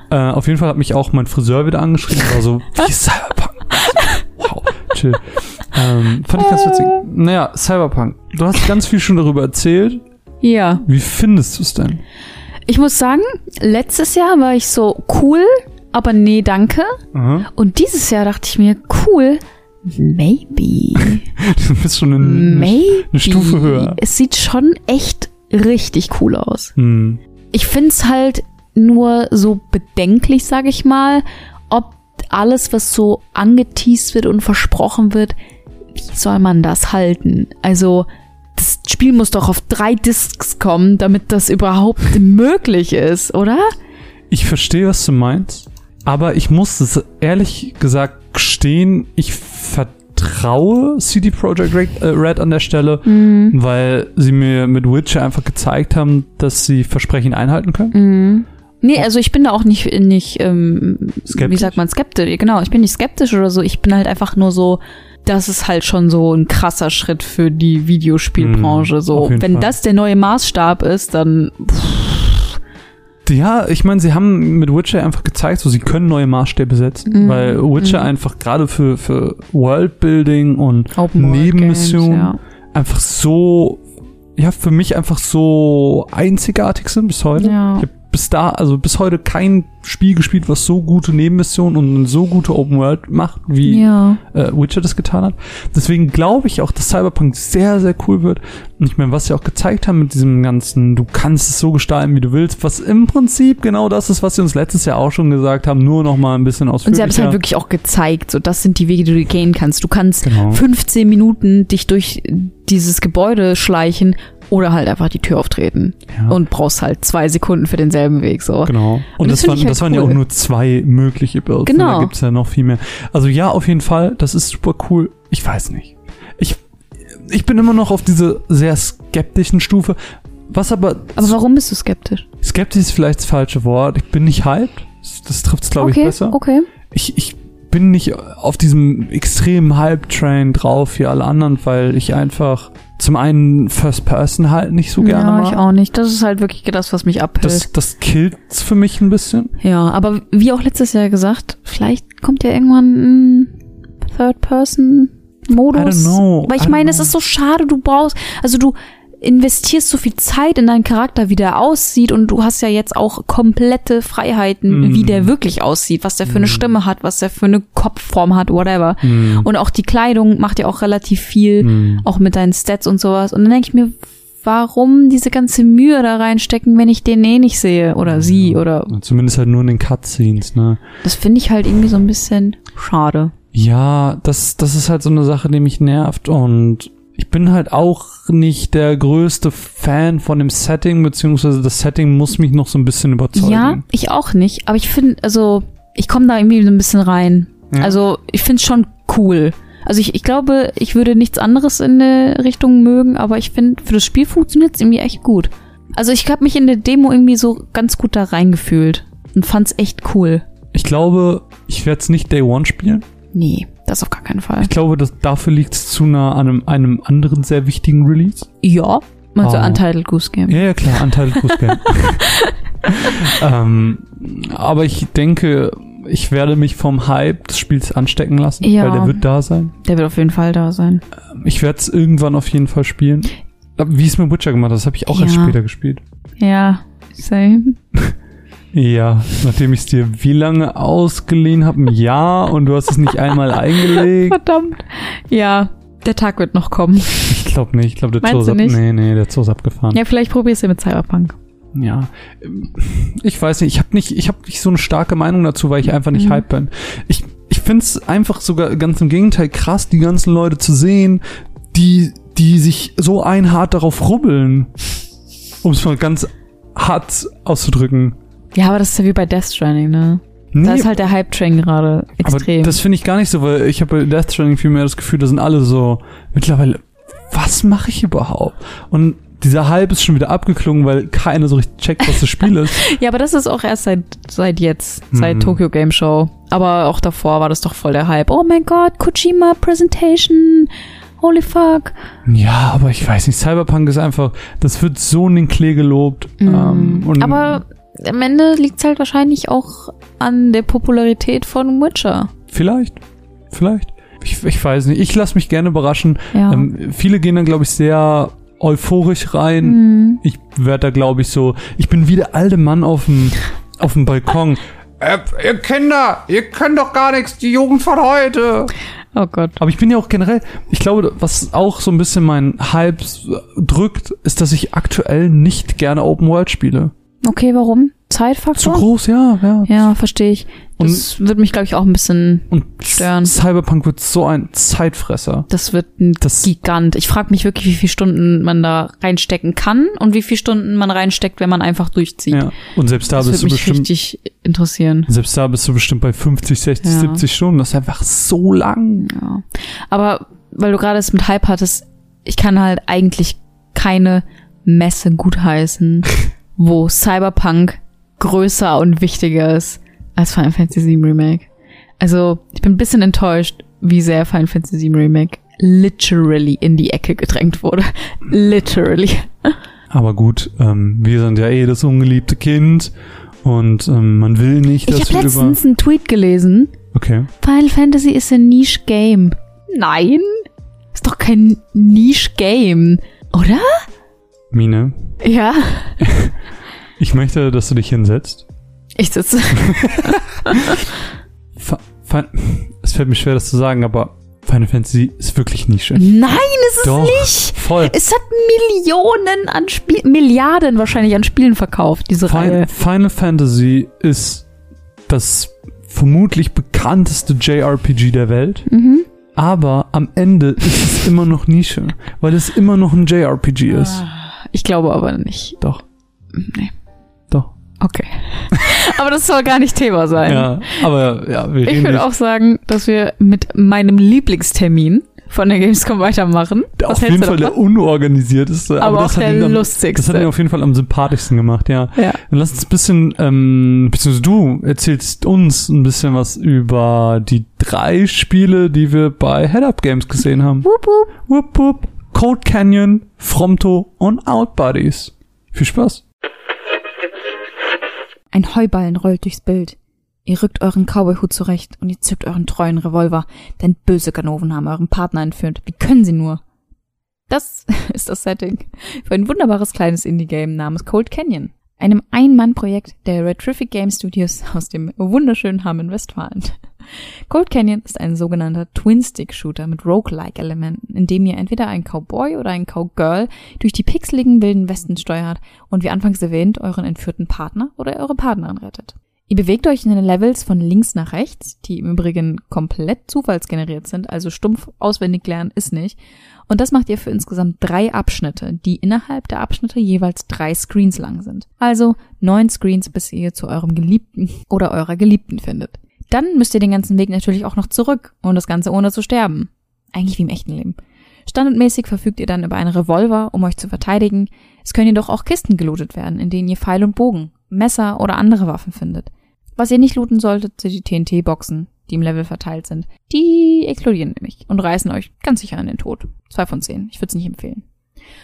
Äh, auf jeden Fall hat mich auch mein Friseur wieder angeschrieben. War so, (laughs) wie Cyberpunk? wow, chill. Ähm, fand ich ganz witzig. Naja, Cyberpunk. Du hast ganz viel schon darüber erzählt. Ja. Wie findest du es denn? Ich muss sagen, letztes Jahr war ich so cool, aber nee, danke. Aha. Und dieses Jahr dachte ich mir, cool, maybe. (laughs) Du bist schon in, maybe. eine Stufe höher. Es sieht schon echt richtig cool aus. Hm. Ich find's halt nur so bedenklich, sag ich mal, ob alles, was so angeteased wird und versprochen wird, wie soll man das halten? Also, das Spiel muss doch auf drei Discs kommen, damit das überhaupt (laughs) möglich ist, oder? Ich verstehe, was du meinst. Aber ich muss es ehrlich gesagt gestehen, ich vertraue CD Projekt Red, äh, Red an der Stelle, Mhm. weil sie mir mit Witcher einfach gezeigt haben, dass sie Versprechen einhalten können. Mhm. Nee, also ich bin da auch nicht, nicht ähm, wie sagt man, skeptisch. Genau, ich bin nicht skeptisch oder so. Ich bin halt einfach nur so, das ist halt schon so ein krasser Schritt für die Videospielbranche. Mhm, so, wenn Fall. das der neue Maßstab ist, dann Ja, ich meine, sie haben mit Witcher einfach gezeigt, so sie können neue Maßstäbe setzen, Mhm, weil Witcher mhm. einfach gerade für für Worldbuilding und Open Nebenmissionen ja. einfach so ja, für mich einfach so einzigartig sind bis heute. Ja. Ich habe bis da, also bis heute kein Spiel gespielt, was so gute Nebenmissionen und so gute Open World macht, wie Ja. äh, Witcher das getan hat. Deswegen glaube ich auch, dass Cyberpunk sehr, sehr cool wird. Und ich meine, was sie auch gezeigt haben mit diesem ganzen, du kannst es so gestalten, wie du willst, was im Prinzip genau das ist, was sie uns letztes Jahr auch schon gesagt haben, nur noch mal ein bisschen Und sie haben es ausführlicher. halt wirklich auch gezeigt, so das sind die Wege, die du gehen kannst. Du kannst Genau. 15 Minuten dich durch dieses Gebäude schleichen oder halt einfach die Tür auftreten Ja. und brauchst halt zwei Sekunden für denselben Weg, so. Genau. Und, Und das das, waren, halt das waren ja cool. auch nur zwei mögliche Builds. Genau. Und da gibt's ja noch viel mehr. Also ja, auf jeden Fall, das ist super cool. Ich weiß nicht. Ich, ich bin immer noch auf diese sehr skeptischen Stufe. Was aber, Aber warum bist du skeptisch? skeptisch ist vielleicht das falsche Wort. Ich bin nicht hyped. Das, das trifft's, glaube okay, ich, besser. okay. Ich, ich bin nicht auf diesem extremen Hype-Train drauf wie alle anderen, weil ich einfach zum einen First Person halt nicht so gerne ja, mag. ich auch nicht. Das ist halt wirklich das, was mich abhält. Das, das killt's für mich ein bisschen. ja, aber wie auch letztes Jahr gesagt, vielleicht kommt ja irgendwann ein Third-Person-Modus. I don't know. Weil ich meine, es ist so schade, du brauchst, also du investierst so viel Zeit in deinen Charakter, wie der aussieht und du hast ja jetzt auch komplette Freiheiten, Mm. wie der wirklich aussieht, was der für eine Mm. Stimme hat, was der für eine Kopfform hat, whatever. Hm. Und auch die Kleidung macht ja auch relativ viel, Hm. auch mit deinen Stats und sowas. Und dann denke ich mir, warum diese ganze Mühe da reinstecken, wenn ich den eh nicht sehe oder sie oder Zumindest halt nur in den Cutscenes, ne? das finde ich halt irgendwie so ein bisschen schade. Ja, das, das ist halt so eine Sache, die mich nervt und ich bin halt auch nicht der größte Fan von dem Setting, beziehungsweise das Setting muss mich noch so ein bisschen überzeugen. Ja, ich auch nicht, aber ich finde, also ich komme da irgendwie so ein bisschen rein. Ja. Also ich finde es schon cool. Also ich, ich glaube, ich würde nichts anderes in der Richtung mögen, aber ich finde, für das Spiel funktioniert es irgendwie echt gut. Also ich habe mich in der Demo irgendwie so ganz gut da reingefühlt und fand's echt cool. Ich glaube, ich werde es nicht Day One spielen. Nee, das auf gar keinen Fall. Ich glaube, dass dafür liegt es zu nah an einem, einem anderen sehr wichtigen Release. Ja, also Oh. Untitled Goose Game. Ja, ja, klar, Untitled Goose Game. (laughs) ähm, aber ich denke, ich werde mich vom Hype des Spiels anstecken lassen, Ja. weil der wird da sein. Der wird auf jeden Fall da sein. Ich werde es irgendwann auf jeden Fall spielen. Aber Wie es mit Witcher gemacht hat, das habe ich auch erst Ja. später gespielt. Ja, same. (laughs) Ja, nachdem ich es dir wie lange ausgeliehen habe? Ein Jahr und du hast es nicht einmal eingelegt? Verdammt. Ja, der Tag wird noch kommen. Ich glaube nicht. Ich glaube, der Zoo ist du ab? Nee, nee, der Zoo ist abgefahren. Ja, vielleicht probierst du mit Cyberpunk. Ja, ich weiß nicht, ich habe nicht, ich habe nicht so eine starke Meinung dazu, weil ich einfach nicht Mhm. hype bin. Ich, ich find's einfach sogar ganz im Gegenteil krass, die ganzen Leute zu sehen, die, die sich so einhart darauf rubbeln, um es mal ganz hart auszudrücken. Ja, aber das ist ja wie bei Death Stranding, ne? Nee, Da ist halt der Hype-Train gerade extrem. aber das finde ich gar nicht so, weil ich habe bei Death Stranding viel mehr das Gefühl, da sind alle so mittlerweile, was mache ich überhaupt? Und dieser Hype ist schon wieder abgeklungen, weil keiner so richtig checkt, was das Spiel ist. (laughs) ja, aber das ist auch erst seit, seit jetzt, seit Mhm. Tokyo Game Show. Aber auch davor war das doch voll der Hype. Oh mein Gott, Kojima Presentation. Holy fuck. Ja, aber ich weiß nicht, Cyberpunk ist einfach, das wird so in den Klee gelobt. Ähm, und Mhm. aber am Ende liegt es halt wahrscheinlich auch an der Popularität von Witcher. vielleicht, vielleicht. Ich, ich weiß nicht, ich lasse mich gerne überraschen. Ja. Ähm, viele gehen dann, glaube ich, sehr euphorisch rein. Mhm. Ich werde da, glaube ich, so, ich bin wie der alte Mann auf dem, auf dem Balkon. Äh, ihr Kinder, ihr könnt doch gar nichts, die Jugend von heute. Oh Gott. Aber ich bin ja auch generell, ich glaube, was auch so ein bisschen mein Hype drückt, ist, dass ich aktuell nicht gerne Open World spiele. Okay, warum? Zu Zeitfaktor? groß, ja, ja. Ja, verstehe ich. Das wird mich, glaube ich, auch ein bisschen. Und Stören. Cyberpunk wird so ein Zeitfresser. Das wird ein Das- Gigant. Ich frage mich wirklich, wie viele Stunden man da reinstecken kann und wie viele Stunden man reinsteckt, wenn man einfach durchzieht. Ja. Und selbst da das bist würde du mich bestimmt, richtig interessieren. selbst da bist du bestimmt bei 50, 60, Ja. 70 Stunden. Das ist einfach so lang. Ja. Aber weil du gerade es mit Hype hattest, ich kann halt eigentlich keine Messe gutheißen, (laughs) wo Cyberpunk größer und wichtiger ist als Final Fantasy VII Remake. Also, ich bin ein bisschen enttäuscht, wie sehr Final Fantasy VII Remake literally in die Ecke gedrängt wurde. (laughs) literally. Aber gut, ähm, wir sind ja eh das ungeliebte Kind. Und ähm, man will nicht, dass Ich wir habe über... letztens einen Tweet gelesen. Okay. Final Fantasy ist ein Niche-Game. Nein, ist doch kein Niche-Game, oder? Mine, Ja. (laughs) ich möchte, dass du dich hinsetzt. Ich sitze. (laughs) Es fällt mir schwer, das zu sagen, aber Final Fantasy ist wirklich Nische. Nein, ist es Doch, nicht. voll. Es hat Millionen an Spiel Milliarden wahrscheinlich an Spielen verkauft, diese Fin Reihe. Final Fantasy ist das vermutlich bekannteste JRPG der Welt, Mhm. aber am Ende ist es immer noch Nische, weil es immer noch ein JRPG ist. Ich glaube aber nicht. Doch, Nee. doch. Okay. (laughs) aber das soll gar nicht Thema sein. Ja, aber ja, wir Ich würde auch sagen, dass wir mit meinem Lieblingstermin von der Gamescom weitermachen. Was auf jeden Fall der davon? unorganisierteste, Aber das auch hat der am, lustigste. Das hat ihn auf jeden Fall am sympathischsten gemacht, ja. Ja. Dann lass uns ein bisschen, ähm, beziehungsweise du erzählst uns ein bisschen was über die drei Spiele, die wir bei Head Up Games gesehen haben. Wup, wup. Whoop whoop, Code Canyon, Fromto und Outbodies. Viel Spaß. Ein Heuballen rollt durchs Bild. Ihr rückt euren Cowboyhut zurecht und ihr zückt euren treuen Revolver, denn böse Ganoven haben euren Partner entführt. Wie können sie nur? Das (laughs) ist das Setting für ein wunderbares kleines Indie-Game namens Cold Canyon. Einem Ein-Mann-Projekt der Retrific Game Studios aus dem wunderschönen Hamm in Westfalen. Cold Canyon ist ein sogenannter Twin-Stick-Shooter mit Roguelike-Elementen, in dem ihr entweder einen Cowboy oder einen Cowgirl durch die pixeligen wilden Westen steuert und wie anfangs erwähnt, euren entführten Partner oder eure Partnerin rettet. Ihr bewegt euch in den Levels von links nach rechts, die im Übrigen komplett zufallsgeneriert sind, also stumpf auswendig lernen ist nicht. Und das macht ihr für insgesamt drei Abschnitte, die innerhalb der Abschnitte jeweils drei Screens lang sind. Also neun Screens, bis ihr zu eurem Geliebten oder eurer Geliebten findet. Dann müsst ihr den ganzen Weg natürlich auch noch zurück und das Ganze ohne zu sterben. Eigentlich wie im echten Leben. Standardmäßig verfügt ihr dann über einen Revolver, um euch zu verteidigen. Es können jedoch auch Kisten gelootet werden, in denen ihr Pfeil und Bogen, Messer oder andere Waffen findet. Was ihr nicht looten solltet, sind die TNT-Boxen, die im Level verteilt sind. Die explodieren nämlich und reißen euch ganz sicher an den Tod. Zwei von zehn. Ich würde es nicht empfehlen.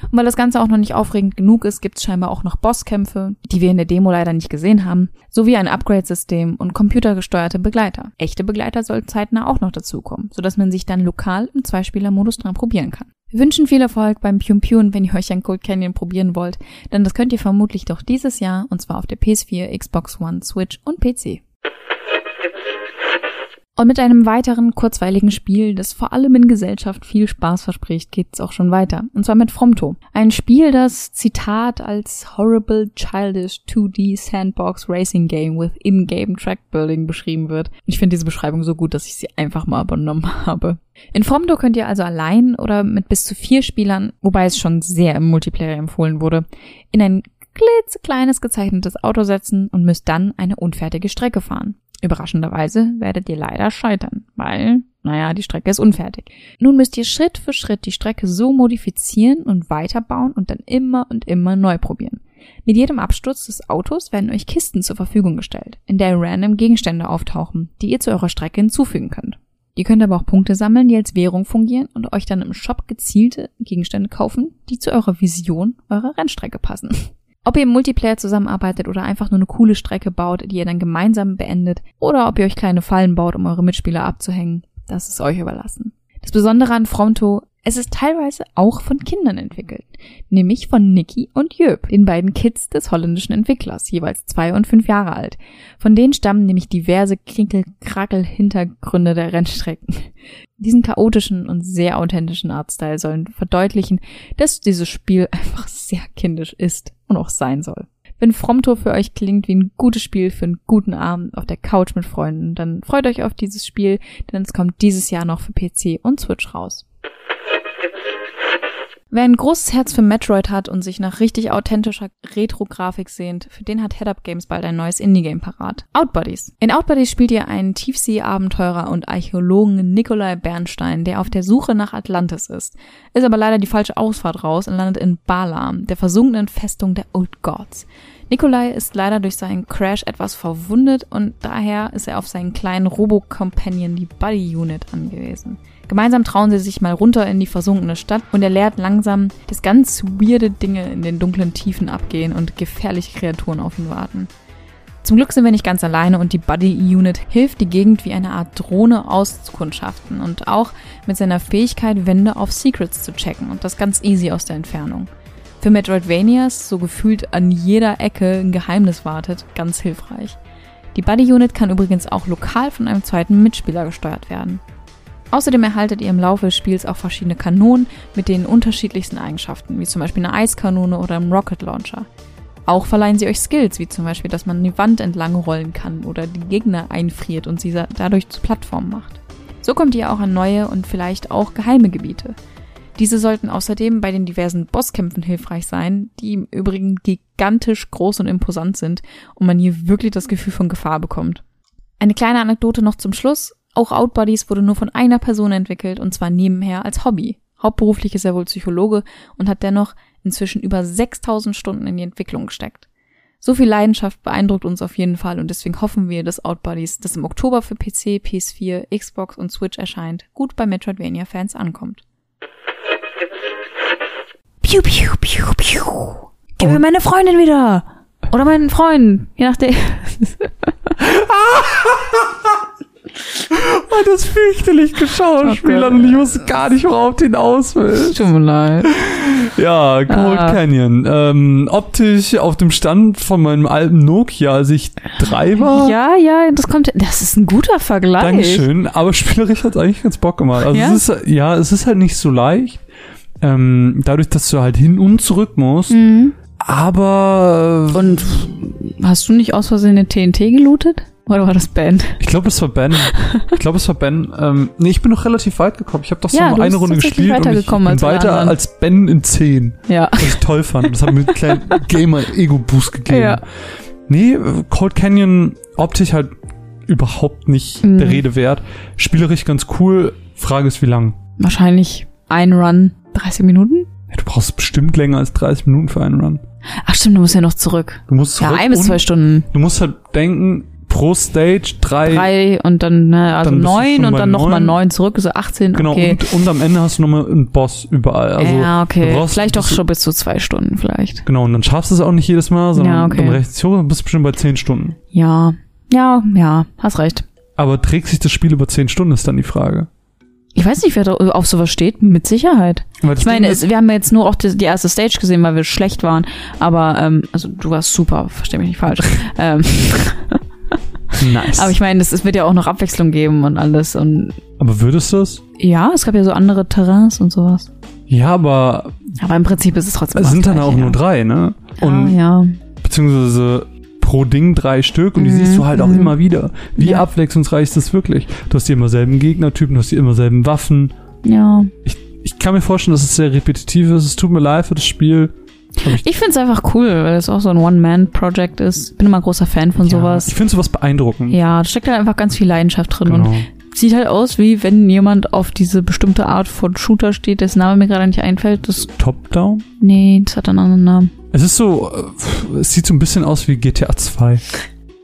Und weil das Ganze auch noch nicht aufregend genug ist, gibt es scheinbar auch noch Bosskämpfe, die wir in der Demo leider nicht gesehen haben, sowie ein Upgrade-System und computergesteuerte Begleiter. Echte Begleiter sollten zeitnah auch noch dazukommen, sodass man sich dann lokal im Zweispieler-Modus dran probieren kann. Wir wünschen viel Erfolg beim Pium Pium, wenn ihr euch ein Cold Canyon probieren wollt, denn das könnt ihr vermutlich doch dieses Jahr, und zwar auf der PS4, Xbox One, Switch und PC. Und mit einem weiteren kurzweiligen Spiel, das vor allem in Gesellschaft viel Spaß verspricht, geht's auch schon weiter. Und zwar mit Fromto. Ein Spiel, das Zitat als horrible childish 2D Sandbox Racing Game with in-game Track Building beschrieben wird. Ich finde diese Beschreibung so gut, dass ich sie einfach mal übernommen (laughs) habe. In Fromto könnt ihr also allein oder mit bis zu vier Spielern, wobei es schon sehr im Multiplayer empfohlen wurde, in ein klitzekleines gezeichnetes Auto setzen und müsst dann eine unfertige Strecke fahren. Überraschenderweise werdet ihr leider scheitern, weil, naja, die Strecke ist unfertig. Nun müsst ihr Schritt für Schritt die Strecke so modifizieren und weiterbauen und dann immer und immer neu probieren. Mit jedem Absturz des Autos werden euch Kisten zur Verfügung gestellt, in der random Gegenstände auftauchen, die ihr zu eurer Strecke hinzufügen könnt. Ihr könnt aber auch Punkte sammeln, die als Währung fungieren und euch dann im Shop gezielte Gegenstände kaufen, die zu eurer Vision eurer Rennstrecke passen. Ob ihr im Multiplayer zusammenarbeitet oder einfach nur eine coole Strecke baut, die ihr dann gemeinsam beendet, oder ob ihr euch kleine Fallen baut, um eure Mitspieler abzuhängen, das ist euch überlassen. Das Besondere an Fronto es ist teilweise auch von Kindern entwickelt, nämlich von Nicky und Jöp, den beiden Kids des holländischen Entwicklers, jeweils zwei und fünf Jahre alt. Von denen stammen nämlich diverse Krinkel-Krackel-Hintergründe der Rennstrecken. Diesen chaotischen und sehr authentischen Artstyle sollen verdeutlichen, dass dieses Spiel (laughs) einfach sehr kindisch ist und auch sein soll. Wenn Fromtour für euch klingt wie ein gutes Spiel für einen guten Abend auf der Couch mit Freunden, dann freut euch auf dieses Spiel, denn es kommt dieses Jahr noch für PC und Switch raus. Wer ein großes Herz für Metroid hat und sich nach richtig authentischer Retro-Grafik sehnt, für den hat Head-Up Games bald ein neues Indie-Game parat. Outbuddies. In Outbuddies spielt ihr einen Tiefsee-Abenteurer und Archäologen Nikolai Bernstein, der auf der Suche nach Atlantis ist. Ist aber leider die falsche Ausfahrt raus und landet in Balam, der versunkenen Festung der Old Gods. Nikolai ist leider durch seinen Crash etwas verwundet und daher ist er auf seinen kleinen Robo-Companion, die Buddy Unit, angewiesen. Gemeinsam trauen sie sich mal runter in die versunkene Stadt und er lernt langsam, dass ganz weirde Dinge in den dunklen Tiefen abgehen und gefährliche Kreaturen auf ihn warten. Zum Glück sind wir nicht ganz alleine und die Buddy-Unit hilft die Gegend wie eine Art Drohne auskundschaften und auch mit seiner Fähigkeit, Wände auf Secrets zu checken und das ganz easy aus der Entfernung. Für Metroidvanias, so gefühlt an jeder Ecke ein Geheimnis wartet, ganz hilfreich. Die Buddy-Unit kann übrigens auch lokal von einem zweiten Mitspieler gesteuert werden. Außerdem erhaltet ihr im Laufe des Spiels auch verschiedene Kanonen mit den unterschiedlichsten Eigenschaften, wie zum Beispiel eine Eiskanone oder ein Rocket Launcher. Auch verleihen sie euch Skills, wie zum Beispiel, dass man die Wand entlang rollen kann oder die Gegner einfriert und sie dadurch zu Plattformen macht. So kommt ihr auch an neue und vielleicht auch geheime Gebiete. Diese sollten außerdem bei den diversen Bosskämpfen hilfreich sein, die im Übrigen gigantisch groß und imposant sind und man hier wirklich das Gefühl von Gefahr bekommt. Eine kleine Anekdote noch zum Schluss. Auch Outbodies wurde nur von einer Person entwickelt und zwar nebenher als Hobby. Hauptberuflich ist er wohl Psychologe und hat dennoch inzwischen über 6000 Stunden in die Entwicklung gesteckt. So viel Leidenschaft beeindruckt uns auf jeden Fall und deswegen hoffen wir, dass Outbodies, das im Oktober für PC, PS4, Xbox und Switch erscheint, gut bei Metroidvania-Fans ankommt. Piu, piu, piu, piu. Gib mir meine Freundin wieder! Oder meinen Freund, je nachdem. (laughs) Oh, das fürchterlich geschauspielert und ich wusste gar nicht, worauf den aus will. Tut mir leid. Ja, Cold ah. Canyon. Ähm, optisch auf dem Stand von meinem alten Nokia, als ich drei war. Ja, ja, das kommt, das ist ein guter Vergleich. Dankeschön, aber spielerisch hat eigentlich ganz Bock gemacht. Also ja? es ist, ja, es ist halt nicht so leicht. Ähm, dadurch, dass du halt hin und zurück musst. Mhm. Aber. Und hast du nicht aus Versehen eine TNT gelootet? Oder war das Ben? Ich glaube, es war Ben. Ich glaube, es war Ben. Ähm, nee, ich bin noch relativ weit gekommen. Ich habe doch so ja, nur eine Runde gespielt und ich bin als weiter als Ben in 10. Ja. Was ich toll fand. Das hat mir einen kleinen (laughs) Gamer-Ego-Boost gegeben. Ja. Nee, Cold Canyon optisch halt überhaupt nicht mhm. der Rede wert. Spielerisch ganz cool. Frage ist, wie lang? Wahrscheinlich ein Run 30 Minuten? Ja, du brauchst bestimmt länger als 30 Minuten für einen Run. Ach stimmt, du musst ja noch zurück. Du musst Ja, zurück ein bis zwei Stunden. Du musst halt denken, pro Stage drei. Drei und dann, ne, also Dann du neun und dann nochmal neun. neun zurück, so 18, Genau, okay. und, und am Ende hast du nochmal einen Boss überall. Also ja, okay. du brauchst- Vielleicht doch du- schon bis zu zwei Stunden vielleicht. Genau, und dann schaffst du es auch nicht jedes Mal, sondern Ja, okay. dann rechnest du hoch und bist bestimmt bei 10 Stunden. Ja, ja, ja, hast recht. Aber trägt sich das Spiel über 10 Stunden, ist dann die Frage. Ich weiß nicht, wer da auf sowas steht, mit Sicherheit. Ich meine, es, wir haben ja jetzt nur auch die, die erste Stage gesehen, weil wir schlecht waren. Aber, ähm, also du warst super, versteh mich nicht falsch. ähm, nice. aber ich meine, es, wird ja auch noch Abwechslung geben und alles. Und aber würdest du es? ja, es gab ja so andere Terrains und sowas. Ja, aber Aber im Prinzip ist es trotzdem es sind dann auch ja. nur drei, ne? Ja, Und ja. beziehungsweise pro Ding drei Stück und die Mhm, siehst du halt auch mhm. immer wieder. Wie Ja. abwechslungsreich ist das wirklich? Du hast die immer selben Gegnertypen, du hast die immer selben Waffen. Ja. Ich kann mir vorstellen, dass es sehr repetitiv ist. Es tut mir leid für das Spiel. Ich, Ich find's einfach cool, weil es auch so ein One-Man-Project ist. Bin immer großer Fan von ja, sowas. ich finde sowas beeindruckend. Ja, da steckt halt einfach ganz viel Leidenschaft drin und Genau. Sieht halt aus, wie wenn jemand auf diese bestimmte Art von Shooter steht, dessen Name mir gerade nicht einfällt. Das, Top-Down? nee, das hat einen anderen Namen. Es ist so, äh, es sieht so ein bisschen aus wie GTA 2.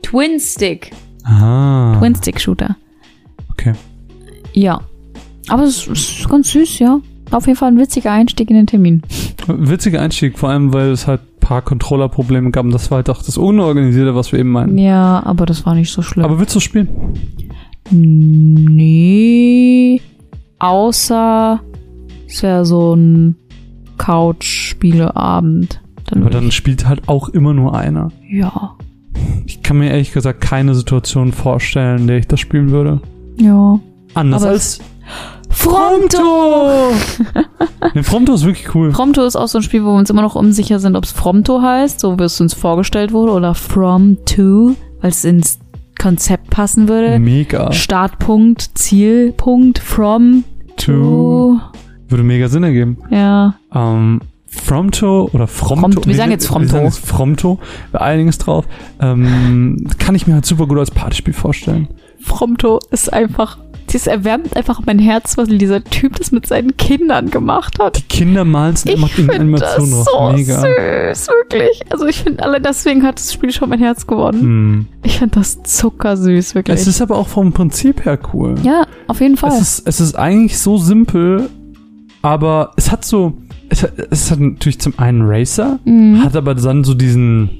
Twin Stick. Ah. Twin Stick Shooter. Okay. Ja. Aber es ist ganz süß, ja. Auf jeden Fall ein witziger Einstieg in den Termin. Witziger Einstieg, vor allem, weil es halt ein paar Controller-Probleme gab. Und das war halt auch das Unorganisierte, was wir eben meinten. Ja, aber das war nicht so schlimm. Aber willst du spielen? Nee. Außer es wäre so ein Couch-Spieleabend. Dann Aber dann spielt halt auch immer nur einer. ich, ja. Ich kann mir ehrlich gesagt keine Situation vorstellen, in der ich das spielen würde. Ja. Anders Aber als Fromto! Nee, Fromto ist wirklich cool. Fromto ist auch so ein Spiel, wo wir uns immer noch unsicher sind, ob es Fromto heißt, so wie es uns vorgestellt wurde, oder From To, weil es ins Konzept passen würde. Mega. Startpunkt, Zielpunkt, From To. To. Würde mega Sinn ergeben. Ja. Ähm, Fromto oder Fromto. Fromto. Wir sagen jetzt Fromto. Wir sagen jetzt Fromto. Einiges drauf. Ähm, kann ich mir halt super gut als Partyspiel vorstellen. Fromto ist einfach, das erwärmt einfach mein Herz, was dieser Typ das mit seinen Kindern gemacht hat. Die Kinder malen es immer in finde das Animationen so. Mega. süß, wirklich. Also ich finde, alle deswegen hat das Spiel schon mein Herz gewonnen. Hm. Ich finde das zuckersüß, wirklich. Es ist aber auch vom Prinzip her cool. ja, auf jeden Fall. Es ist, es ist eigentlich so simpel, aber es hat so, es hat, es hat natürlich zum einen Racer, Mhm. hat aber dann so diesen,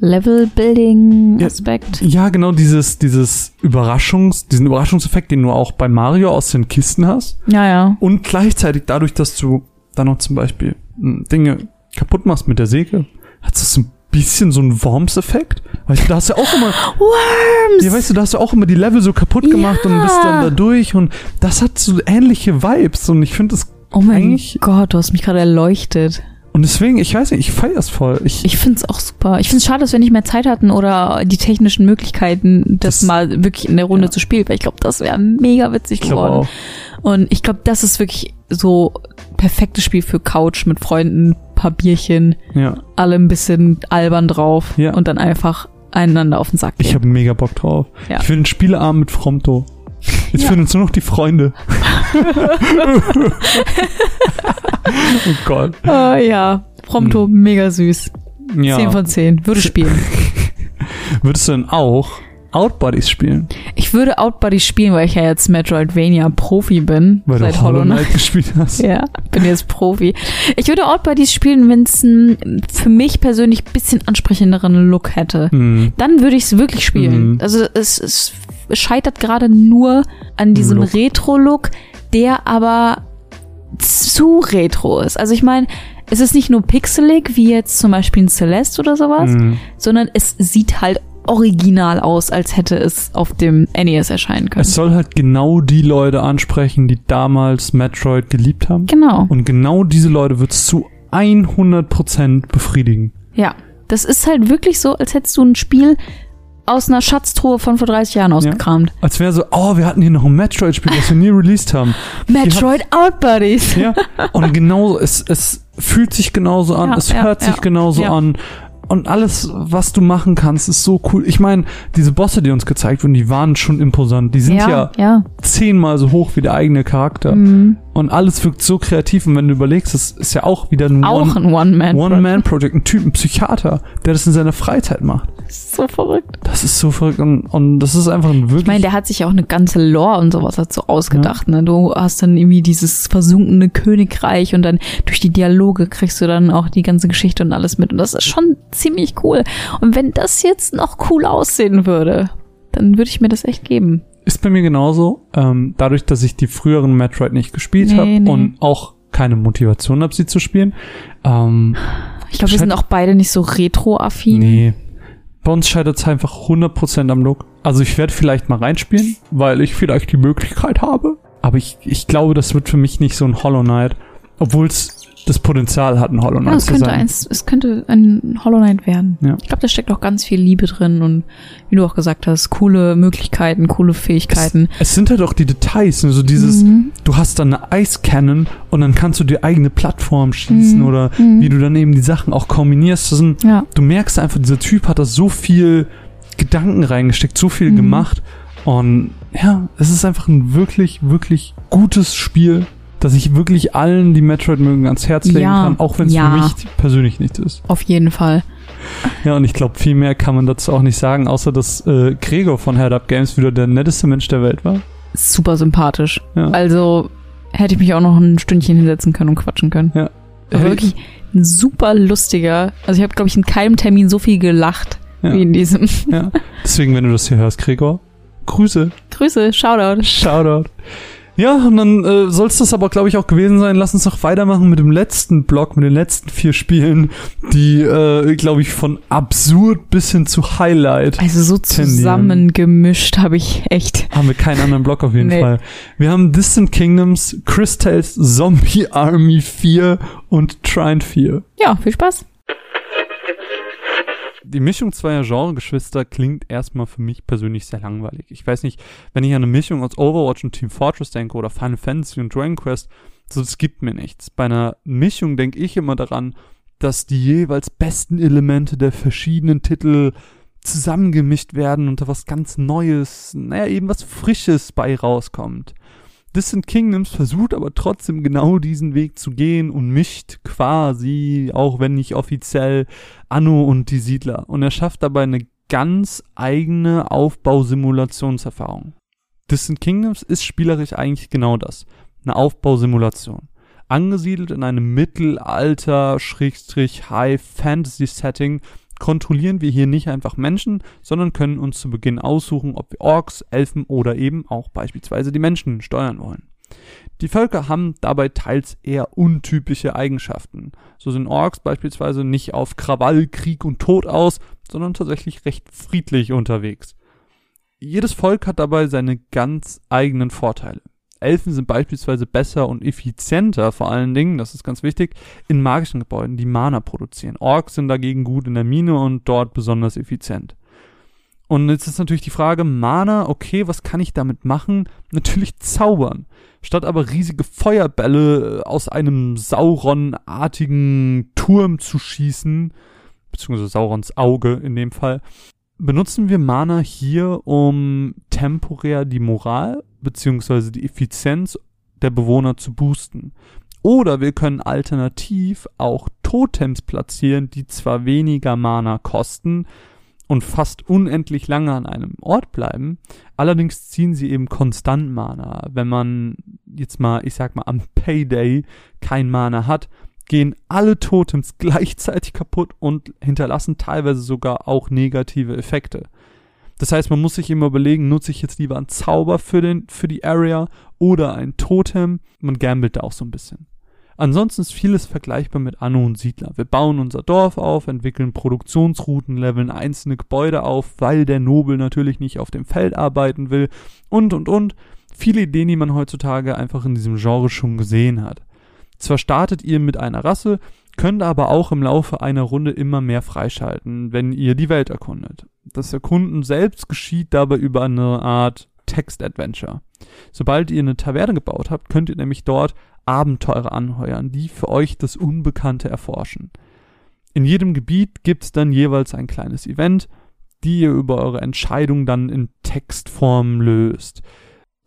Level-Building-Aspekt. ja genau dieses, dieses Überraschungs, diesen Überraschungseffekt, den du auch bei Mario aus den Kisten hast Ja, ja. und gleichzeitig dadurch, dass du dann noch zum Beispiel hm, Dinge kaputt machst mit der Säge, hat es so ein bisschen so einen Worms-Effekt. Weißt du, da hast du auch immer, (gasps) Worms! ja, weißt du, da hast du auch immer die Level so kaputt gemacht und bist dann da durch und das hat so ähnliche Vibes und ich finde das oh mein Gott, du hast mich gerade erleuchtet. Und deswegen, ich weiß nicht, ich feier's voll. Ich, Ich finde es auch super. Ich finde es schade, dass wir nicht mehr Zeit hatten oder die technischen Möglichkeiten, das, Das- mal wirklich in der Runde ja. zu spielen, weil ich glaube, das wäre mega witzig ich geworden. auch. Und ich glaube, das ist wirklich so perfektes Spiel für Couch mit Freunden, paar Bierchen, Ja, alle ein bisschen albern drauf Ja. und dann einfach einander auf den Sack ich gehen. habe mega Bock drauf. Ja. Ich will einen Spieleabend mit Fromto. Jetzt Ja. fehlen uns nur noch die Freunde. (laughs) oh Gott. Ah, ja, Prompto, mega süß. Hm. Ja. 10 von 10. Würde spielen. (laughs) Würdest du denn auch Outbodies spielen? Ich würde Outbuddy spielen, weil ich ja jetzt Metroidvania Profi bin. Weil seit du Hollow Knight gespielt hast. Ja, bin jetzt Profi. Ich würde Outbuddies spielen, wenn es einen für mich persönlich bisschen ansprechenderen Look hätte. Hm. Dann würde ich es wirklich spielen. Mhm. Also es, es scheitert gerade nur an diesem Look. Retro-Look, der aber zu retro ist. Also ich meine, es ist nicht nur pixelig, wie jetzt zum Beispiel ein Celeste oder sowas, Hm. sondern es sieht halt original aus, als hätte es auf dem NES erscheinen können. Es soll halt genau die Leute ansprechen, die damals Metroid geliebt haben. genau. Und genau diese Leute wird es zu 100% befriedigen. Ja, das ist halt wirklich so, als hättest du ein Spiel aus einer Schatztruhe von vor 30 Jahren ausgekramt. Als wäre so, oh, wir hatten hier noch ein Metroid-Spiel, das wir nie released haben. Metroid Outbuddies. Ja, und (laughs) genau, es, es fühlt sich genauso an, Ja, es ja, hört sich ja, genauso ja. an. Und alles, was du machen kannst, ist so cool. Ich meine, diese Bosse, die uns gezeigt wurden, die waren schon imposant. Die sind ja, ja. zehnmal so hoch wie der eigene Charakter. Mhm. Und alles wirkt so kreativ. Und wenn du überlegst, das ist ja auch wieder ein Auch One- ein One-Man. One-Man-Project, ein Typ, ein Psychiater, der das in seiner Freizeit macht. So verrückt. Das ist so verrückt. Und, und das ist einfach ein wirklich. Ich meine, der hat sich ja auch eine ganze Lore und sowas dazu ausgedacht. Ne? Du hast dann irgendwie dieses versunkene Königreich und dann durch die Dialoge kriegst du dann auch die ganze Geschichte und alles mit. Und das ist schon ziemlich cool. Und wenn das jetzt noch cool aussehen würde, dann würde ich mir das echt geben. Ist bei mir genauso. Ähm, dadurch, dass ich die früheren Metroid nicht gespielt Nee, habe nee. und auch keine Motivation habe, sie zu spielen. Ähm, Ich glaube, wir sind auch beide nicht so retro-affin. nee. Bei uns scheitert es einfach 100% am Look. Also ich werde vielleicht mal reinspielen, weil ich vielleicht die Möglichkeit habe. Aber ich, ich glaube, das wird für mich nicht so ein Hollow Knight. Obwohl es das Potenzial hat, ein Hollow Ja, Knight es zu könnte sein. eins, es könnte ein Hollow Knight werden. Ja. Ich glaube, da steckt auch ganz viel Liebe drin und wie du auch gesagt hast, coole Möglichkeiten, coole Fähigkeiten. Es sind halt auch die Details, ne? so dieses, Mhm. du hast dann eine Ice Cannon und dann kannst du die eigene Plattform schießen Mhm. oder Mhm. wie du dann eben die Sachen auch kombinierst. Sind, Ja. du merkst einfach, dieser Typ hat da so viel Gedanken reingesteckt, so viel Mhm. gemacht. Und ja, es ist einfach ein wirklich, wirklich gutes Spiel, das ich wirklich allen, die Metroid mögen, ans Herz legen Ja, kann, auch wenn es ja. für mich persönlich nichts ist. Auf jeden Fall. Ja, und ich glaube, viel mehr kann man dazu auch nicht sagen, außer dass äh, Gregor von Head Up Games wieder der netteste Mensch der Welt war. Super sympathisch. Ja. Also hätte ich mich auch noch ein Stündchen hinsetzen können und quatschen können. Ja. Hätte wirklich ein super lustiger. Also ich habe, glaube ich, in keinem Termin so viel gelacht Ja. wie in diesem. Ja. Deswegen, wenn du das hier hörst, Gregor, Grüße. Grüße, Shoutout. Shoutout. Ja, und dann äh, soll es das aber, glaube ich, auch gewesen sein. Lass uns noch weitermachen mit dem letzten Block, mit den letzten vier Spielen, die, äh, glaube ich, von absurd bis hin zu Highlight Also so zusammengemischt habe ich echt. haben wir keinen anderen Block auf jeden (laughs) Nee. Fall. Wir haben Distant Kingdoms, Crystals, Zombie (laughs) Army 4 und Trine 4. Ja, viel Spaß. Die Mischung zweier Genregeschwister klingt erstmal für mich persönlich sehr langweilig. Ich weiß nicht, wenn ich an eine Mischung aus Overwatch und Team Fortress denke oder Final Fantasy und Dragon Quest, so das gibt mir nichts. Bei einer Mischung denke ich immer daran, dass die jeweils besten Elemente der verschiedenen Titel zusammengemischt werden und da was ganz Neues, naja, eben was Frisches bei rauskommt. Distant Kingdoms versucht aber trotzdem genau diesen Weg zu gehen und mischt quasi, auch wenn nicht offiziell, Anno und die Siedler. Und er schafft dabei eine ganz eigene Aufbausimulationserfahrung. Distant Kingdoms ist spielerisch eigentlich genau das. Eine Aufbausimulation. Angesiedelt in einem Mittelalter-High-Fantasy-Setting kontrollieren wir hier nicht einfach Menschen, sondern können uns zu Beginn aussuchen, ob wir Orks, Elfen oder eben auch beispielsweise die Menschen steuern wollen. Die Völker haben dabei teils eher untypische Eigenschaften. So sind Orks beispielsweise nicht auf Krawall, Krieg und Tod aus, sondern tatsächlich recht friedlich unterwegs. Jedes Volk hat dabei seine ganz eigenen Vorteile. Elfen sind beispielsweise besser und effizienter, vor allen Dingen, das ist ganz wichtig, in magischen Gebäuden, die Mana produzieren. Orks sind dagegen gut in der Mine und dort besonders effizient. Und jetzt ist natürlich die Frage, Mana, okay, was kann ich damit machen? (laughs) Natürlich zaubern. Statt aber riesige Feuerbälle äh, aus einem Sauron-artigen Turm zu schießen, beziehungsweise Saurons Auge in dem Fall, benutzen wir Mana hier, um temporär die Moral beziehungsweise die Effizienz der Bewohner zu boosten. Oder wir können alternativ auch Totems platzieren, die zwar weniger Mana kosten und fast unendlich lange an einem Ort bleiben, allerdings ziehen sie eben konstant Mana. Wenn man jetzt mal, ich sag mal, am Payday kein Mana hat, gehen alle Totems gleichzeitig kaputt und hinterlassen teilweise sogar auch negative Effekte. Das heißt, man muss sich immer überlegen, nutze ich jetzt lieber einen Zauber für, den, für die Area oder ein Totem. Man gambelt da auch so ein bisschen. Ansonsten ist vieles vergleichbar mit Anno und Siedler. Wir bauen unser Dorf auf, entwickeln Produktionsrouten, leveln einzelne Gebäude auf, weil der Nobel natürlich nicht auf dem Feld arbeiten will und, und, und. Viele Ideen, die man heutzutage einfach in diesem Genre schon gesehen hat. Zwar startet ihr mit einer Rasse, könnt aber auch im Laufe einer Runde immer mehr freischalten, wenn ihr die Welt erkundet. Das Erkunden selbst geschieht dabei über eine Art Text-Adventure. Sobald ihr eine Taverne gebaut habt, könnt ihr nämlich dort Abenteurer anheuern, die für euch das Unbekannte erforschen. In jedem Gebiet gibt es dann jeweils ein kleines Event, die ihr über eure Entscheidung dann in Textform löst.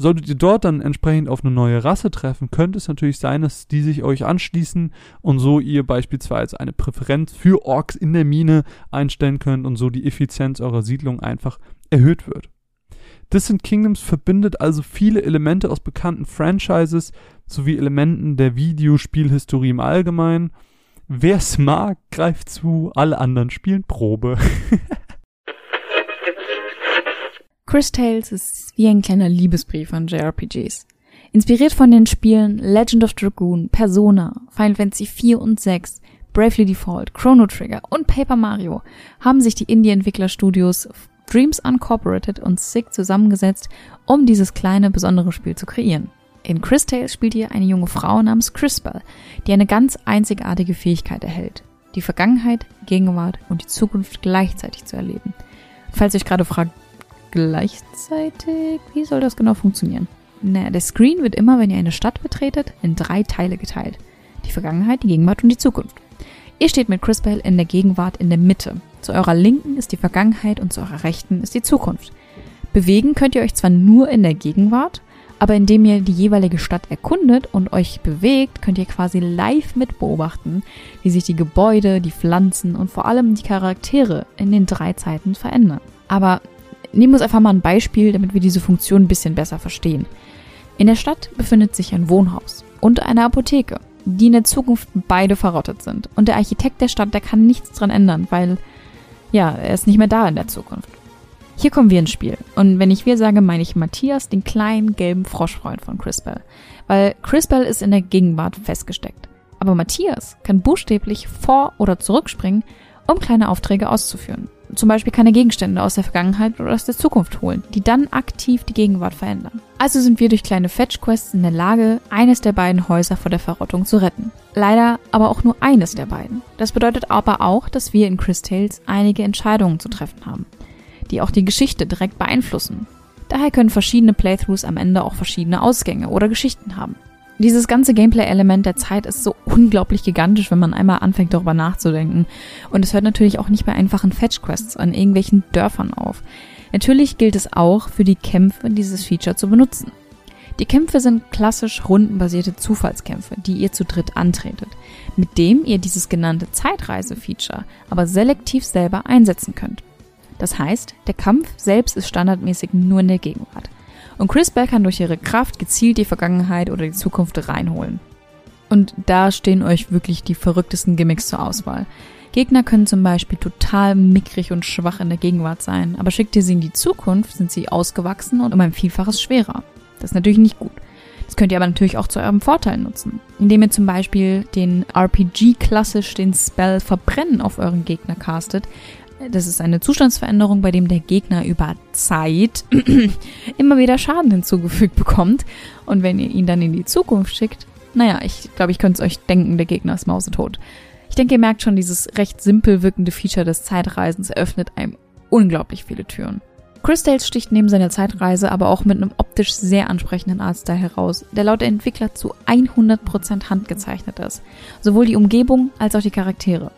Solltet ihr dort dann entsprechend auf eine neue Rasse treffen, könnte es natürlich sein, dass die sich euch anschließen und so ihr beispielsweise eine Präferenz für Orks in der Mine einstellen könnt und so die Effizienz eurer Siedlung einfach erhöht wird. Distant Kingdoms verbindet also viele Elemente aus bekannten Franchises sowie Elementen der Videospielhistorie im Allgemeinen. Wer es mag, greift zu, alle anderen spielen Probe. (laughs) Chris Tales ist wie ein kleiner Liebesbrief an JRPGs. Inspiriert von den Spielen Legend of Dragoon, Persona, Final Fantasy 4 und 6, Bravely Default, Chrono Trigger und Paper Mario haben sich die Indie-Entwicklerstudios Dreams Uncorporated und SIG zusammengesetzt, um dieses kleine, besondere Spiel zu kreieren. In Chris Tales spielt ihr eine junge Frau namens Crispell, die eine ganz einzigartige Fähigkeit erhält, die Vergangenheit, Gegenwart und die Zukunft gleichzeitig zu erleben. Falls ihr euch gerade fragt, gleichzeitig? Wie soll das genau funktionieren? Naja, der Screen wird immer, wenn ihr eine Stadt betretet, in drei Teile geteilt. Die Vergangenheit, die Gegenwart und die Zukunft. Ihr steht mit Crispell in der Gegenwart in der Mitte. Zu eurer Linken ist die Vergangenheit und zu eurer Rechten ist die Zukunft. Bewegen könnt ihr euch zwar nur in der Gegenwart, aber indem ihr die jeweilige Stadt erkundet und euch bewegt, könnt ihr quasi live mit beobachten, wie sich die Gebäude, die Pflanzen und vor allem die Charaktere in den drei Zeiten verändern. Aber Nehmen wir uns einfach mal ein Beispiel, damit wir diese Funktion ein bisschen besser verstehen. In der Stadt befindet sich ein Wohnhaus und eine Apotheke, die in der Zukunft beide verrottet sind. Und der Architekt der Stadt, der kann nichts dran ändern, weil, ja, er ist nicht mehr da in der Zukunft. Hier kommen wir ins Spiel. Und wenn ich wir sage, meine ich Matthias, den kleinen gelben Froschfreund von Crispell. Weil Crispell ist in der Gegenwart festgesteckt. Aber Matthias kann buchstäblich vor- oder zurückspringen, um kleine Aufträge auszuführen zum Beispiel keine Gegenstände aus der Vergangenheit oder aus der Zukunft holen, die dann aktiv die Gegenwart verändern. Also sind wir durch kleine Fetch-Quests in der Lage, eines der beiden Häuser vor der Verrottung zu retten. Leider aber auch nur eines der beiden. Das bedeutet aber auch, dass wir in Chris Tales einige Entscheidungen zu treffen haben, die auch die Geschichte direkt beeinflussen. Daher können verschiedene Playthroughs am Ende auch verschiedene Ausgänge oder Geschichten haben. Dieses ganze Gameplay-Element der Zeit ist so unglaublich gigantisch, wenn man einmal anfängt darüber nachzudenken. Und es hört natürlich auch nicht bei einfachen Fetch-Quests an irgendwelchen Dörfern auf. Natürlich gilt es auch für die Kämpfe, dieses Feature zu benutzen. Die Kämpfe sind klassisch rundenbasierte Zufallskämpfe, die ihr zu dritt antretet, mit dem ihr dieses genannte Zeitreise-Feature aber selektiv selber einsetzen könnt. Das heißt, der Kampf selbst ist standardmäßig nur in der Gegenwart. Und Chris Bell kann durch ihre Kraft gezielt die Vergangenheit oder die Zukunft reinholen. Und da stehen euch wirklich die verrücktesten Gimmicks zur Auswahl. Gegner können zum Beispiel total mickrig und schwach in der Gegenwart sein, aber schickt ihr sie in die Zukunft, sind sie ausgewachsen und um ein Vielfaches schwerer. Das ist natürlich nicht gut. Das könnt ihr aber natürlich auch zu eurem Vorteil nutzen, indem ihr zum Beispiel den RPG-klassisch den Spell Verbrennen auf euren Gegner castet, das ist eine Zustandsveränderung, bei dem der Gegner über Zeit (clears throat) immer wieder Schaden hinzugefügt bekommt. Und wenn ihr ihn dann in die Zukunft schickt, naja, ich glaube, ich könnte es euch denken, der Gegner ist mausetot. Ich denke, ihr merkt schon, dieses recht simpel wirkende Feature des Zeitreisens eröffnet einem unglaublich viele Türen. Chris Tales sticht neben seiner Zeitreise aber auch mit einem optisch sehr ansprechenden Artstyle heraus, der laut der Entwickler zu 100% handgezeichnet ist. Sowohl die Umgebung als auch die Charaktere.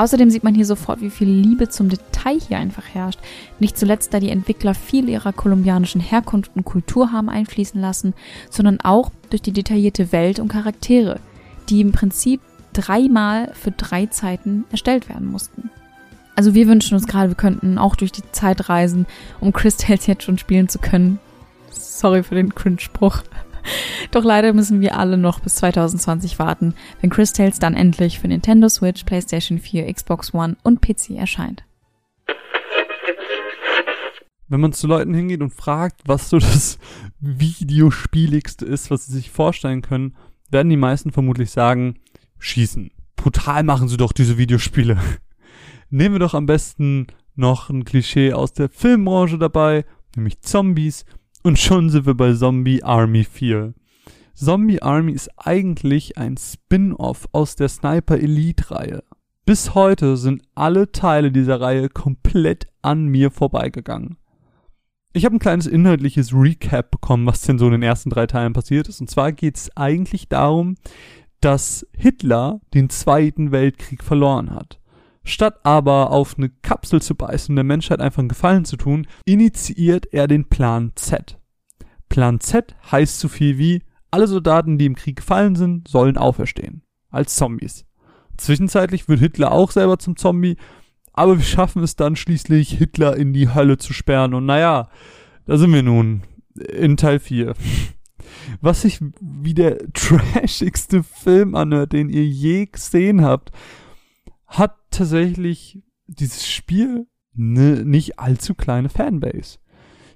Außerdem sieht man hier sofort, wie viel Liebe zum Detail hier einfach herrscht. Nicht zuletzt, da die Entwickler viel ihrer kolumbianischen Herkunft und Kultur haben einfließen lassen, sondern auch durch die detaillierte Welt und Charaktere, die im Prinzip dreimal für drei Zeiten erstellt werden mussten. Also wir wünschen uns gerade, wir könnten auch durch die Zeit reisen, um Crystals jetzt schon spielen zu können. Sorry für den Cringe-Spruch. (laughs) Doch leider müssen wir alle noch bis 2020 warten, wenn Chris Tales dann endlich für Nintendo Switch, PlayStation 4, Xbox One und PC erscheint. Wenn man zu Leuten hingeht und fragt, was so das Videospieligste ist, was sie sich vorstellen können, werden die meisten vermutlich sagen, schießen. Brutal machen sie doch diese Videospiele. (laughs) Nehmen wir doch am besten noch ein Klischee aus der Filmbranche dabei, nämlich Zombies und schon sind wir bei Zombie Army 4. Zombie Army ist eigentlich ein Spin-off aus der Sniper Elite Reihe. Bis heute sind alle Teile dieser Reihe komplett an mir vorbeigegangen. Ich habe ein kleines inhaltliches Recap bekommen, was denn so in den ersten drei Teilen passiert ist. Und zwar geht es eigentlich darum, dass Hitler den Zweiten Weltkrieg verloren hat. Statt aber auf eine Kapsel zu beißen und der Menschheit einfach einen Gefallen zu tun, initiiert er den Plan Z. Plan Z heißt so viel wie, alle Soldaten, die im Krieg gefallen sind, sollen auferstehen. Als Zombies. Zwischenzeitlich wird Hitler auch selber zum Zombie, aber wir schaffen es dann schließlich, Hitler in die Hölle zu sperren. Und naja, da sind wir nun. In Teil 4. Was sich wie der (laughs) trashigste Film anhört, den ihr je gesehen habt, hat tatsächlich dieses Spiel eine nicht allzu kleine Fanbase.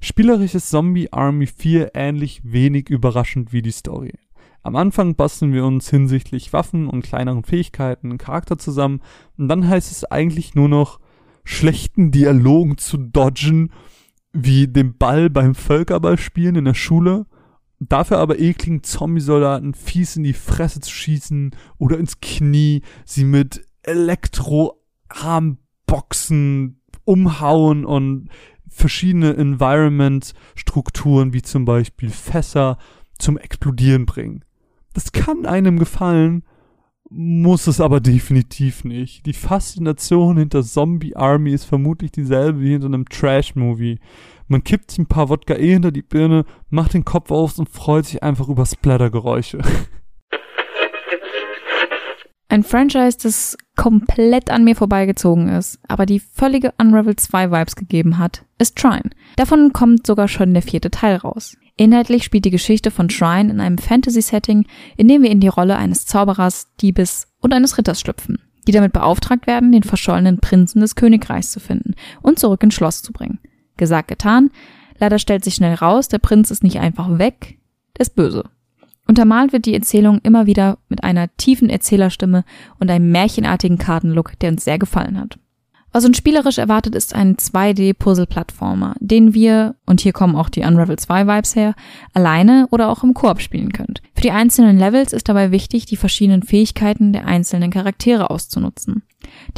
Spielerisch ist Zombie Army 4 ähnlich wenig überraschend wie die Story. Am Anfang basteln wir uns hinsichtlich Waffen und kleineren Fähigkeiten einen Charakter zusammen und dann heißt es eigentlich nur noch schlechten Dialogen zu dodgen, wie dem Ball beim Völkerballspielen in der Schule, dafür aber ekligen Zombie-Soldaten fies in die Fresse zu schießen oder ins Knie, sie mit Elektroarmboxen umhauen und verschiedene Environment-Strukturen wie zum Beispiel Fässer zum Explodieren bringen. Das kann einem gefallen, muss es aber definitiv nicht. Die Faszination hinter Zombie Army ist vermutlich dieselbe wie hinter einem Trash-Movie. Man kippt sich ein paar Wodka eh hinter die Birne, macht den Kopf auf und freut sich einfach über Splattergeräusche. (laughs) Ein Franchise, das komplett an mir vorbeigezogen ist, aber die völlige Unravel 2 Vibes gegeben hat, ist Trine. Davon kommt sogar schon der vierte Teil raus. Inhaltlich spielt die Geschichte von Shrine in einem Fantasy-Setting, in dem wir in die Rolle eines Zauberers, Diebes und eines Ritters schlüpfen, die damit beauftragt werden, den verschollenen Prinzen des Königreichs zu finden und zurück ins Schloss zu bringen. Gesagt, getan. Leider stellt sich schnell raus, der Prinz ist nicht einfach weg, der ist böse. Untermalt wird die Erzählung immer wieder mit einer tiefen Erzählerstimme und einem märchenartigen Kartenlook, der uns sehr gefallen hat. Was uns spielerisch erwartet, ist ein 2D-Puzzle-Plattformer, den wir, und hier kommen auch die Unravel 2 Vibes her, alleine oder auch im Koop spielen könnt. Für die einzelnen Levels ist dabei wichtig, die verschiedenen Fähigkeiten der einzelnen Charaktere auszunutzen.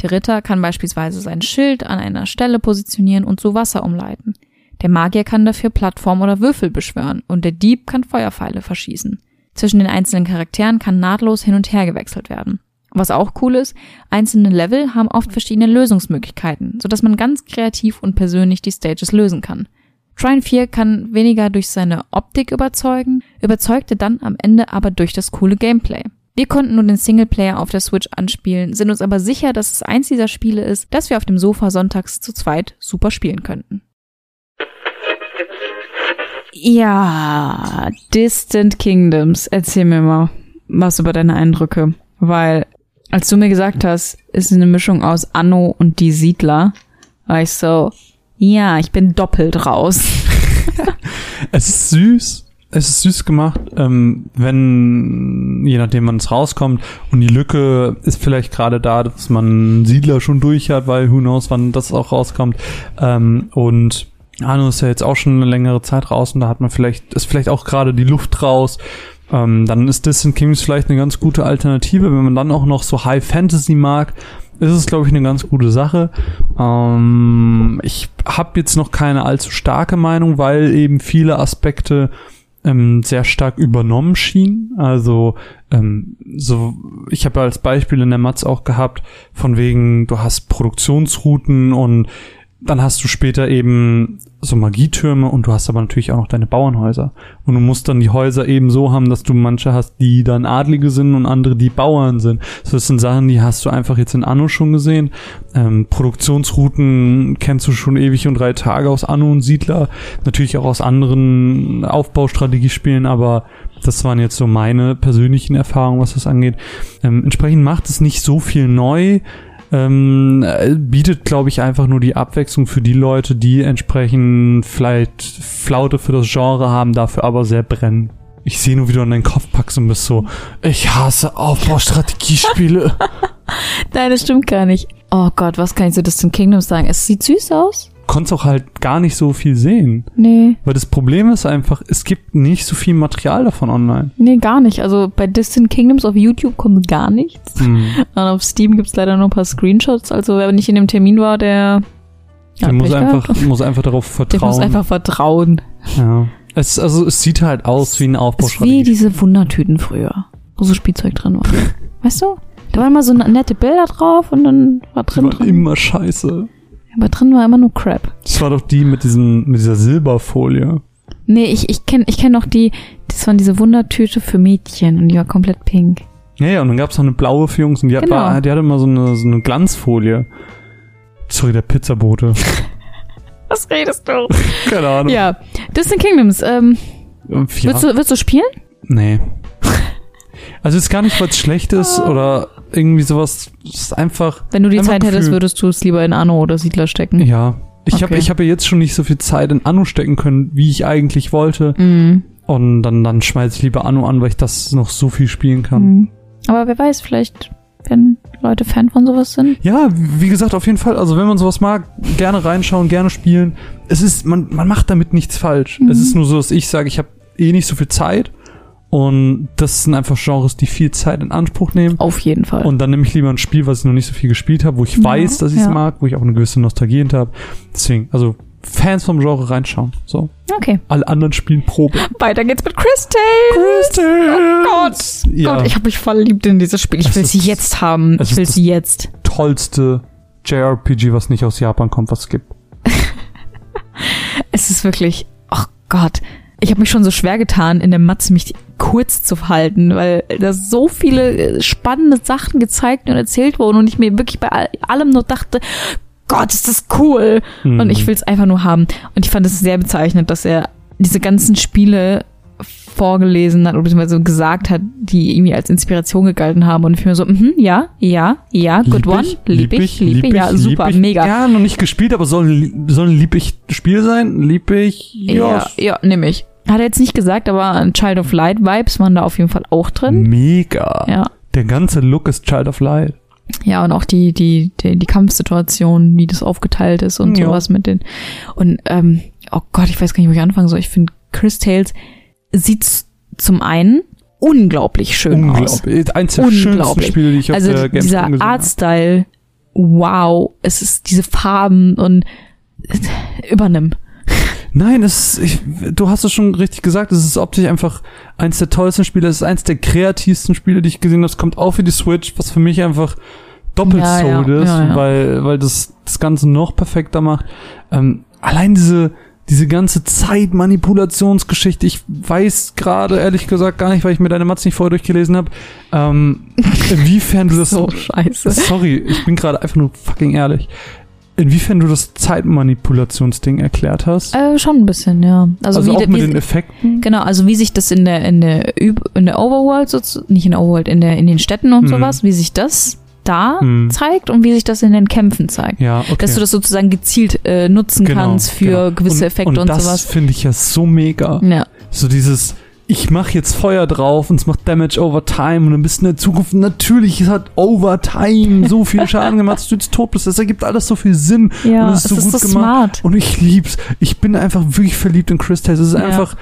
Der Ritter kann beispielsweise sein Schild an einer Stelle positionieren und so Wasser umleiten. Der Magier kann dafür Plattform oder Würfel beschwören und der Dieb kann Feuerpfeile verschießen. Zwischen den einzelnen Charakteren kann nahtlos hin und her gewechselt werden. Was auch cool ist, einzelne Level haben oft verschiedene Lösungsmöglichkeiten, sodass man ganz kreativ und persönlich die Stages lösen kann. Trine 4 kann weniger durch seine Optik überzeugen, überzeugte dann am Ende aber durch das coole Gameplay. Wir konnten nur den Singleplayer auf der Switch anspielen, sind uns aber sicher, dass es eins dieser Spiele ist, das wir auf dem Sofa sonntags zu zweit super spielen könnten. Ja, Distant Kingdoms. Erzähl mir mal was über deine Eindrücke, weil als du mir gesagt hast, ist eine Mischung aus Anno und die Siedler, war ich so, ja, ich bin doppelt raus. (laughs) es ist süß. Es ist süß gemacht, ähm, wenn, je nachdem wann es rauskommt und die Lücke ist vielleicht gerade da, dass man Siedler schon durch hat, weil who knows, wann das auch rauskommt. Ähm, und Anno ist ja jetzt auch schon eine längere Zeit raus und da hat man vielleicht, ist vielleicht auch gerade die Luft raus ähm, dann ist Distant Kings vielleicht eine ganz gute Alternative. Wenn man dann auch noch so High Fantasy mag, ist es, glaube ich, eine ganz gute Sache. Ähm, ich habe jetzt noch keine allzu starke Meinung, weil eben viele Aspekte ähm, sehr stark übernommen schienen. Also ähm, so, ich habe als Beispiel in der Matz auch gehabt, von wegen, du hast Produktionsrouten und dann hast du später eben so Magietürme und du hast aber natürlich auch noch deine Bauernhäuser. Und du musst dann die Häuser eben so haben, dass du manche hast, die dann Adlige sind und andere, die Bauern sind. So, das sind Sachen, die hast du einfach jetzt in Anno schon gesehen. Ähm, Produktionsrouten kennst du schon ewig und drei Tage aus Anno und Siedler. Natürlich auch aus anderen Aufbaustrategiespielen, aber das waren jetzt so meine persönlichen Erfahrungen, was das angeht. Ähm, entsprechend macht es nicht so viel neu ähm, bietet, glaube ich, einfach nur die Abwechslung für die Leute, die entsprechend vielleicht Flaute für das Genre haben, dafür aber sehr brennen. Ich sehe nur, wie du an deinen Kopf packst und bist so, ich hasse Aufbaustrategiespiele. (laughs) Nein, das stimmt gar nicht. Oh Gott, was kann ich so das zum Kingdom sagen? Es sieht süß aus konntest auch halt gar nicht so viel sehen. Nee. Weil das Problem ist einfach, es gibt nicht so viel Material davon online. Nee, gar nicht. Also bei Distant Kingdoms auf YouTube kommt gar nichts. Mhm. Und auf Steam gibt's leider nur ein paar Screenshots. Also wer nicht in dem Termin war, der, der muss einfach, muss einfach darauf vertrauen. (laughs) Der muss einfach vertrauen. Ja. Es, also es sieht halt aus wie ein Aufbaustrategie. Wie diese Wundertüten früher, wo so Spielzeug drin war. (laughs) weißt du? Da waren mal so nette Bilder drauf und dann war drin. Die waren drin. immer scheiße. Aber drin war immer nur Crap. Das war doch die mit diesen, mit dieser Silberfolie. Nee, ich, ich kenne ich kenn noch die, das waren diese Wundertüte für Mädchen und die war komplett pink. Ja, ja, und dann gab's noch eine blaue für Jungs und die, hat, Genau. war, die hatte immer so eine, so eine Glanzfolie. Sorry, der Pizzabote. (laughs) Was redest du? Keine Ahnung. ja, Distant Kingdoms, ähm, Ja. willst, du, willst du spielen? Nee. (laughs) Also ist gar nicht, weil es schlecht ist oder irgendwie sowas. Es ist einfach. Wenn du die Zeit hättest, Gefühl. würdest du es lieber in Anno oder Siedler stecken. Ja. Ich habe Okay. ich hab ja jetzt schon nicht so viel Zeit in Anno stecken können, wie ich eigentlich wollte. Mhm. Und dann, dann schmeiß ich lieber Anno an, weil ich das noch so viel spielen kann. Mhm. Aber wer weiß, vielleicht, wenn Leute Fan von sowas sind. Ja, wie gesagt, auf jeden Fall. Also wenn man sowas mag, gerne reinschauen, gerne spielen. Es ist, man, man macht damit nichts falsch. Mhm. Es ist nur so, dass ich sage, ich habe eh nicht so viel Zeit. Und das sind einfach Genres, die viel Zeit in Anspruch nehmen. Auf jeden Fall. Und dann nehme ich lieber ein Spiel, was ich noch nicht so viel gespielt habe, wo ich Ja, weiß, dass ich es ja. mag, wo ich auch eine gewisse Nostalgie hinter habe. Deswegen, also Fans vom Genre reinschauen. So. okay. Alle anderen spielen Probe. (laughs) Weiter geht's mit Crystal. Crystal! Gott, Ja, Gott, ich habe mich verliebt in dieses Spiel. Ich Es will sie jetzt haben. Ich will sie jetzt. tollste JRPG, was nicht aus Japan kommt, was es gibt. (laughs) Es ist wirklich, oh Gott. Ich habe mich schon so schwer getan, in der Matze mich kurz zu halten, weil da so viele äh, spannende Sachen gezeigt und erzählt wurden und ich mir wirklich bei all- allem nur dachte, Gott, ist das cool. Mhm. Und ich will es einfach nur haben. Und ich fand es sehr bezeichnend, dass er diese ganzen Spiele vorgelesen hat oder beziehungsweise gesagt hat, die irgendwie als Inspiration gegalten haben. Und ich mir so, mhm, ja, ja, ja, good Lieb one, lieb ich, lieb ich, ja, super, ich. mega. Ja, noch nicht gespielt, aber soll, ein- soll ein lieb ich Spiel sein? Lieb ich? Ja, ja, nehme ich. Hat er jetzt nicht gesagt, aber Child of Light Vibes waren da auf jeden Fall auch drin. Mega. Ja. Der ganze Look ist Child of Light. Ja, und auch die, die, die, die Kampfsituation, wie das aufgeteilt ist und Ja. sowas mit den. Und, ähm, oh Gott, ich weiß gar nicht, wo ich anfangen soll. Ich finde, Chris Tales sieht zum einen unglaublich schön aus. Unglaublich. Eins der Unglaublich. Spiele, die ich Also auf der Gamescom dieser gesehen habe. Artstyle, wow, es ist diese Farben und (laughs) übernimm. Nein, es ist, ich, du hast es schon richtig gesagt, es ist optisch einfach eins der tollsten Spiele, es ist eins der kreativsten Spiele, die ich gesehen habe. Es kommt auch für die Switch, was für mich einfach doppelt Ja, ja, sold ist, ja, ja. weil weil das das Ganze noch perfekter macht. Ähm, allein diese diese ganze Zeitmanipulationsgeschichte, ich weiß gerade ehrlich gesagt gar nicht, weil ich mir deine Matz nicht vorher durchgelesen habe, ähm, (laughs) inwiefern du das So scheiße. Sorry, ich bin gerade einfach nur fucking ehrlich. Inwiefern du das Zeitmanipulationsding erklärt hast? Äh, schon ein bisschen, ja. Also, Also, wie, auch wie, mit den Effekten? Genau, also wie sich das in der in der in der Overworld sozusagen, nicht in der Overworld, in der in den Städten und Mhm. sowas, wie sich das da Mhm. zeigt und wie sich das in den Kämpfen zeigt. Ja, okay. Dass du das sozusagen gezielt äh, nutzen Genau, kannst für genau. gewisse und, Effekte und, und, das sowas. finde ich ja so mega. Ja. So dieses, ich mache jetzt Feuer drauf und es macht Damage over time und dann bist du in der Zukunft, natürlich, es hat over time so viel (laughs) Schaden gemacht, dass du jetzt tot bist. Das ergibt alles so viel Sinn. Ja, und es ist es so ist gut so gemacht. smart. Und ich lieb's. Ich bin einfach wirklich verliebt in Chris Tales. Es ist Ja. einfach,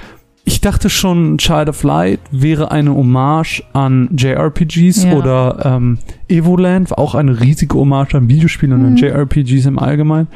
ich dachte schon, Child of Light wäre eine Hommage an JRPGs Ja. oder ähm, Evoland, war auch eine riesige Hommage an Videospiele und an Mhm. JRPGs im Allgemeinen.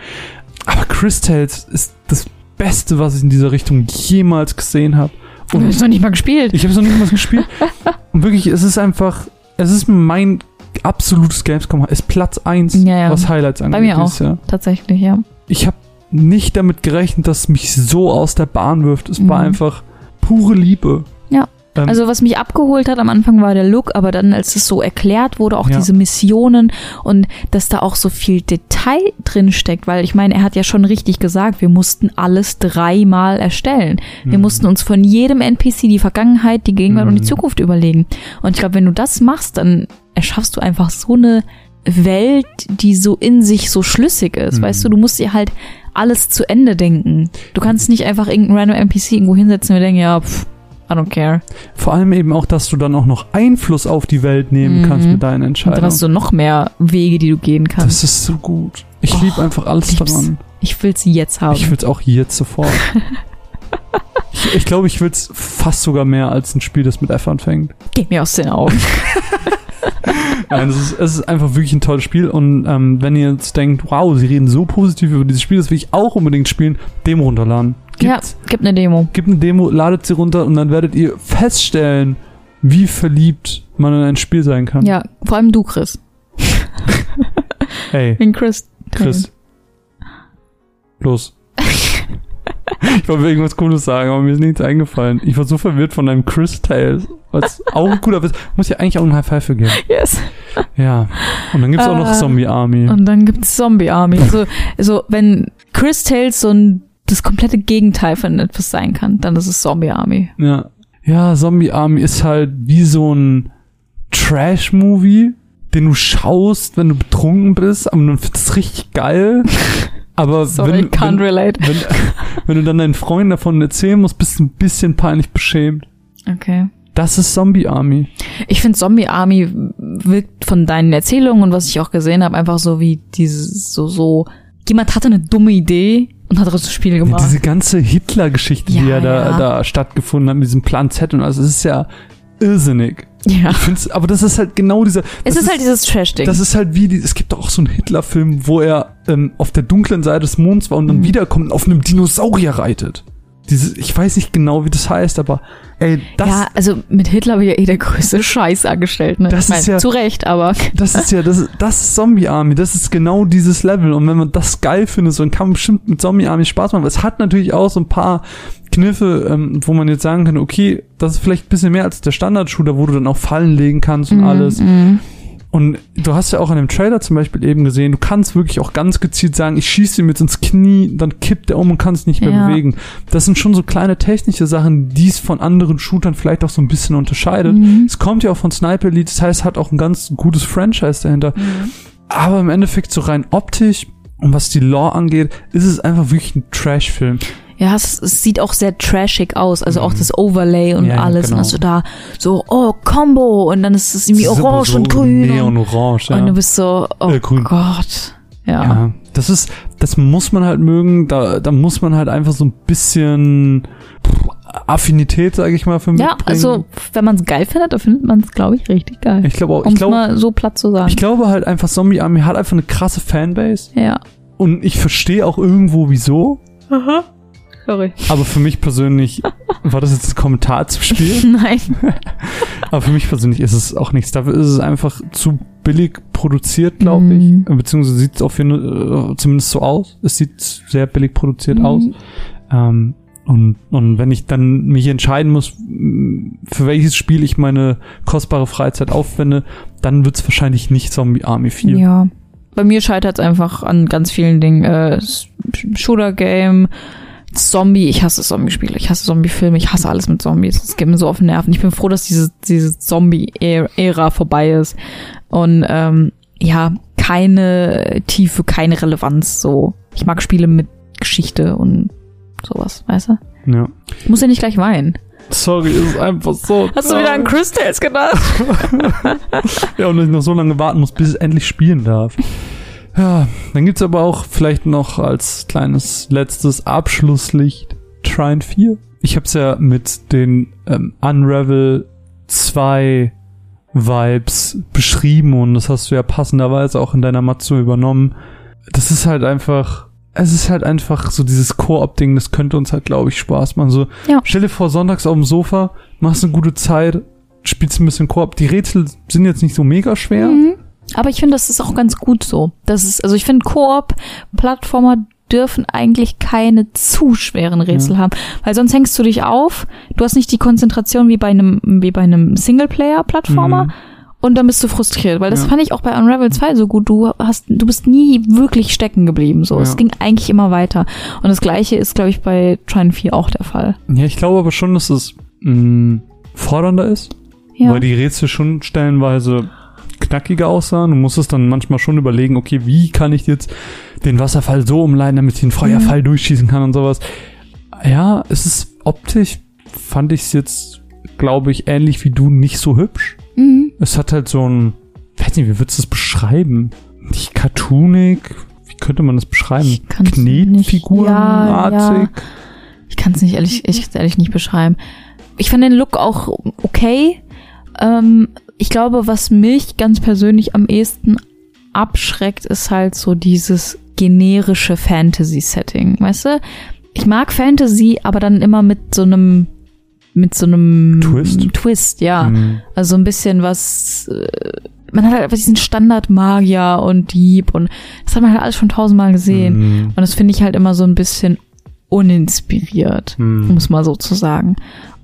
Aber Chris Tales ist das Beste, was ich in dieser Richtung jemals gesehen habe. Du Und hast noch nicht mal gespielt. ich habe es noch nicht mal gespielt. (laughs) Und wirklich, es ist einfach, es ist mein absolutes Gamescom, ist Platz eins, Ja, ja. was Highlights angeht. mir dieses Jahr. Tatsächlich, ja. Ich habe nicht damit gerechnet, dass es mich so aus der Bahn wirft. Es war Mhm. einfach pure Liebe. Ja. Ähm, Also was mich abgeholt hat am Anfang war der Look, aber dann als es so erklärt wurde, auch Ja. diese Missionen und dass da auch so viel Detail drin steckt, weil ich meine, er hat ja schon richtig gesagt, wir mussten alles dreimal erstellen. Wir Mhm. mussten uns von jedem NPC die Vergangenheit, die Gegenwart und die Mhm. Zukunft überlegen. Und ich glaube, wenn du das machst, dann erschaffst du einfach so eine Welt, die so in sich so schlüssig ist. Mhm. Weißt du, du musst dir halt alles zu Ende denken. Du kannst nicht einfach irgendeinen random NPC irgendwo hinsetzen und denken, ja, pff, I don't care. vor allem eben auch, dass du dann auch noch Einfluss auf die Welt nehmen Mhm. kannst mit deinen Und dann Entscheidungen. hast du noch mehr Wege, die du gehen kannst. Das ist so gut. Ich Oh, liebe einfach alles lieb's. daran. Ich will sie jetzt haben. Ich will es auch jetzt sofort. (laughs) ich ich glaube, ich will es fast sogar mehr als ein Spiel, das mit F anfängt. Geh mir aus den Augen. (laughs) (laughs) Nein, es ist, es ist einfach wirklich ein tolles Spiel und ähm, wenn ihr jetzt denkt, wow, sie reden so positiv über dieses Spiel, das will ich auch unbedingt spielen, Demo runterladen. ja, Gibt's, gib eine Demo. Gibt eine Demo, ladet sie runter und dann werdet ihr feststellen, wie verliebt man in ein Spiel sein kann. Ja, vor allem du, Chris. Hey, Wegen Chris. Chris. Los. (laughs) ich wollte irgendwas Cooles sagen, aber mir ist nichts eingefallen. Ich war so verwirrt von deinem Chris Tales. Was auch ein cooler Witz. Muss ja eigentlich auch ein High Five für geben. Yes. Ja. Und dann gibt's auch noch Äh, Zombie Army. Und dann gibt's Zombie Army. Also, also wenn Chris Tales so ein das komplette Gegenteil von etwas sein kann, dann ist es Zombie Army. Ja. Ja, Zombie Army ist halt wie so ein Trash-Movie, den du schaust, wenn du betrunken bist, aber du findest es richtig geil. (laughs) Aber Sorry, wenn, can't wenn, relate. wenn, wenn du dann deinen Freunden davon erzählen musst, bist du ein bisschen peinlich beschämt. Okay. Das ist Zombie Army. Ich finde Zombie Army wirkt von deinen Erzählungen und was ich auch gesehen habe, einfach so wie dieses, so, so, jemand hatte eine dumme Idee und hat daraus ein Spiel gemacht. Diese ganze Hitler-Geschichte, die Ja, ja da, ja. da stattgefunden hat, mit diesem Plan Z und alles, das ist ja irrsinnig. Ja. Ich find's, aber das ist halt genau dieser. Es das ist halt dieses Trash-Ding. Das ist halt wie, die, es gibt doch auch so einen Hitler-Film, wo er ähm, auf der dunklen Seite des Monds war und dann Mhm. wiederkommt und auf einem Dinosaurier reitet. Diese, ich weiß nicht genau, wie das heißt, aber ey, das, ja, also mit Hitler wird ja eh der größte (laughs) Scheiß angestellt, ne? Das ich mein, ist ja- zu Recht, aber das ist ja, das, ist- das ist Zombie Army, das ist genau dieses Level. Und wenn man das geil findet, so dann kann man bestimmt mit Zombie Army Spaß machen. Aber es hat natürlich auch so ein paar Kniffe, ähm, wo man jetzt sagen kann, okay, das ist vielleicht ein bisschen mehr als der Standard-Shooter, wo du dann auch Fallen legen kannst und alles. Mhm. Und du hast ja auch in dem Trailer zum Beispiel eben gesehen, du kannst wirklich auch ganz gezielt sagen, ich schieße ihm jetzt ins Knie, dann kippt er um und kann es nicht mehr Ja. bewegen. Das sind schon so kleine technische Sachen, die es von anderen Shootern vielleicht auch so ein bisschen unterscheidet. Mhm. Es kommt ja auch von Sniper Elite, das heißt, es hat auch ein ganz gutes Franchise dahinter. Mhm. Aber im Endeffekt so rein optisch und was die Lore angeht, ist es einfach wirklich ein Trash-Film. Ja, es, es sieht auch sehr trashig aus, also auch das Overlay und Mhm. Ja, alles. genau. Und hast du da so, oh, Combo und dann ist es irgendwie aber orange so und grün. Neon Und, orange, ja. und du bist so, oh Äh, grün. Gott. Ja. Ja, das ist, das muss man halt mögen. Da, da muss man halt einfach so ein bisschen pff, Affinität, sage ich mal, für Ja, mitbringen. also wenn man es geil findet, dann findet man es, glaube ich, richtig geil. ich glaube auch, um ich glaube, mal so platt zu sagen. ich glaube halt einfach, Zombie Army hat einfach eine krasse Fanbase ja. und ich verstehe auch irgendwo wieso. Sorry. Aber für mich persönlich (laughs) war das jetzt ein Kommentar zum Spiel. (laughs) Nein. (laughs) Aber für mich persönlich ist es auch nichts. Dafür ist es einfach zu billig produziert, glaube Mhm. ich. Beziehungsweise sieht es auf jeden Fall äh, zumindest so aus. Es sieht sehr billig produziert Mhm. aus. Ähm, und, und wenn ich dann mich entscheiden muss, m, für welches Spiel ich meine kostbare Freizeit aufwende, dann wird's wahrscheinlich nicht Zombie Army 4. Ja. Bei mir scheitert es einfach an ganz vielen Dingen. Äh, S- Shooter-Game, Zombie, ich hasse Zombie-Spiele, ich hasse Zombie-Filme, ich hasse alles mit Zombies. Es geht mir so auf den Nerven. Ich bin froh, dass diese, diese Zombie-Ära vorbei ist. Und ähm, ja, keine Tiefe, keine Relevanz. So, ich mag Spiele mit Geschichte und sowas, weißt du? Ja. Ich muss ja nicht gleich weinen. Sorry, es ist einfach so. Hast du wieder an Chris Tales gedacht? (laughs) Ja, und dass ich noch so lange warten muss, bis ich endlich spielen darf. Ja, dann gibt's aber auch vielleicht noch als kleines letztes Abschlusslicht Trine 4. Ich hab's ja mit den ähm, Unravel 2 Vibes beschrieben und das hast du ja passenderweise auch in deiner Matsu übernommen. Das ist halt einfach, es ist halt einfach so dieses Koop-Ding, das könnte uns halt, glaube ich, Spaß machen. So, Ja. stell dir vor, sonntags auf dem Sofa, machst eine gute Zeit, spielst ein bisschen Koop. Die Rätsel sind jetzt nicht so mega schwer. Mhm. Aber ich finde, das ist auch ganz gut so. Das ist, also ich finde, Koop-Plattformer dürfen eigentlich keine zu schweren Rätsel haben, weil sonst hängst du dich auf. Du hast nicht die Konzentration wie bei einem, wie bei einem Singleplayer-Plattformer. Mhm. Und dann bist du frustriert, weil das Ja. fand ich auch bei Unravel 2 so gut. Du hast, du bist nie wirklich stecken geblieben, so. Ja. Es ging eigentlich immer weiter. Und das Gleiche ist, glaube ich, bei Trine 4 auch der Fall. Ja, ich glaube aber schon, dass es mh, fordernder ist, Ja. weil die Rätsel schon stellenweise knackiger aussahen. Du musstest dann manchmal schon überlegen, okay, wie kann ich jetzt den Wasserfall so umleiten, damit ich den Feuerfall durchschießen kann und sowas. Ja, es ist optisch, fand ich es jetzt, glaube ich, ähnlich wie du, nicht so hübsch. Mhm. Es hat halt so ein, weiß nicht, wie würdest du das beschreiben? Nicht cartoonig, wie könnte man das beschreiben? Ich kann's nicht. Knetfigurenartig? Ja, Ich kann es nicht ehrlich, ich ehrlich nicht beschreiben. Ich fand den Look auch okay. Ähm, ich glaube, was mich ganz persönlich am ehesten abschreckt, ist halt so dieses generische Fantasy-Setting. Weißt du? Ich mag Fantasy, aber dann immer mit so einem mit so einem Twist? Twist, ja. Hm. Also ein bisschen was. äh, Man hat halt einfach diesen Standard-Magier und Dieb und das hat man halt alles schon tausendmal gesehen. Hm. Und das finde ich halt immer so ein bisschen uninspiriert, Hm. um es mal so zu sagen.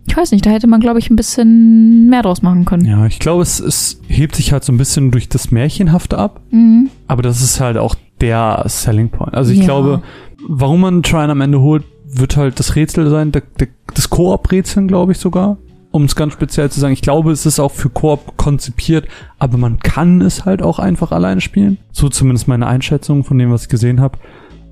Ich weiß nicht, da hätte man, glaube ich, ein bisschen mehr draus machen können. Ja, ich glaube, es, es hebt sich halt so ein bisschen durch das Märchenhafte ab. Mhm. Aber das ist halt auch der Selling Point. Also ich Ja. glaube, warum man Trine am Ende holt, wird halt das Rätsel sein, der, der, das Koop-Rätseln, glaube ich sogar. Um es ganz speziell zu sagen. Ich glaube, es ist auch für Koop konzipiert, aber man kann es halt auch einfach alleine spielen. So zumindest meine Einschätzung von dem, was ich gesehen habe.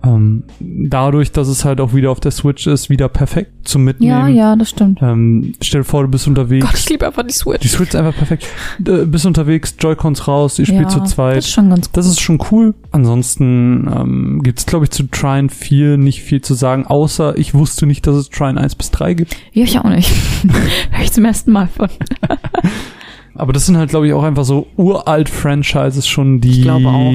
Ähm, dadurch, dass es halt auch wieder auf der Switch ist, wieder perfekt zum Mitnehmen. Ja, ja, das stimmt. Ähm, stell dir vor, du bist unterwegs. Gott, ich liebe einfach die Switch. Die Switch ist einfach perfekt. Äh, bist unterwegs, Joy-Cons raus, ihr spielt ja, zu zweit. Das ist schon ganz gut. Das ist schon cool. Ansonsten ähm, gibt es, glaube ich, zu Trine 4 nicht viel zu sagen, außer ich wusste nicht, dass es Trine 1 bis 3 gibt. Ja, ich auch nicht. (laughs) Hör ich zum ersten Mal von. (laughs) Aber das sind halt, glaube ich, auch einfach so uralt Franchises schon, die. Ich glaube auch.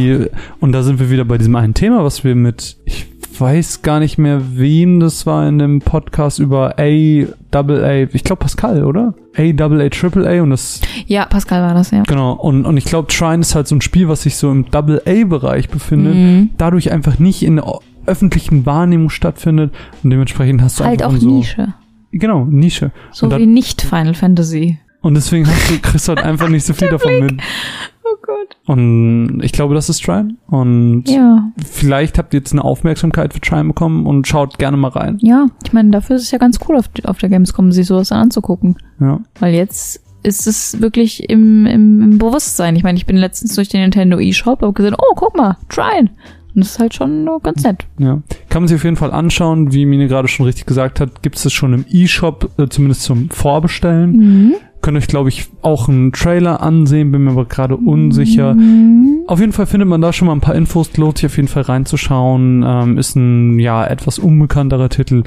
Und da sind wir wieder bei diesem einen Thema, was wir mit, ich weiß gar nicht mehr, wem das war in dem Podcast über A, Double A, ich glaube Pascal, oder? A, Double A, Triple A und das Ja, Pascal war das, ja. Genau, und, und ich glaube, Trine ist halt so ein Spiel, was sich so im Double-A-Bereich befindet, Mhm. dadurch einfach nicht in der öffentlichen Wahrnehmung stattfindet und dementsprechend hast du Halt auch einfach so, Nische. Genau, Nische. So wie nicht Final Fantasy. Und deswegen hast du, kriegst du halt einfach nicht so viel davon mit. Oh Gott. Und ich glaube, das ist Trine. Und Ja. vielleicht habt ihr jetzt eine Aufmerksamkeit für Trine bekommen und schaut gerne mal rein. Ja, ich meine, dafür ist es ja ganz cool, auf, auf der Gamescom sich sowas dann anzugucken. Ja. Weil jetzt ist es wirklich im, im, im Bewusstsein. Ich meine, ich bin letztens durch den Nintendo eShop, habe gesehen, oh, guck mal, Trine. Und das ist halt schon ganz nett. Ja, kann man sich auf jeden Fall anschauen. Wie Mine gerade schon richtig gesagt hat, gibt es das schon im E-Shop, äh, zumindest zum Vorbestellen. Mhm. Könnt euch, glaube ich, auch einen Trailer ansehen, bin mir aber gerade unsicher. Mhm. Auf jeden Fall findet man da schon mal ein paar Infos, lohnt sich auf jeden Fall reinzuschauen. Ähm, ist ein, ja, etwas unbekannterer Titel.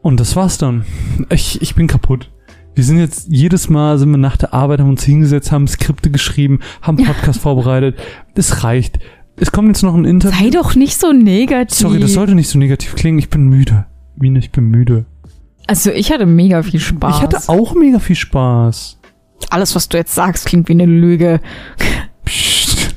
Und das war's dann. Ich, ich bin kaputt. Wir sind jetzt, jedes Mal sind wir nach der Arbeit, haben uns hingesetzt, haben Skripte geschrieben, haben Podcast vorbereitet. Es reicht. Es kommt jetzt noch ein Interview. Sei doch nicht so negativ. Sorry, das sollte nicht so negativ klingen. Ich bin müde. Mine, ich bin müde. Also ich hatte mega viel Spaß. Ich hatte auch mega viel Spaß. Alles, was du jetzt sagst, klingt wie eine Lüge. Psst.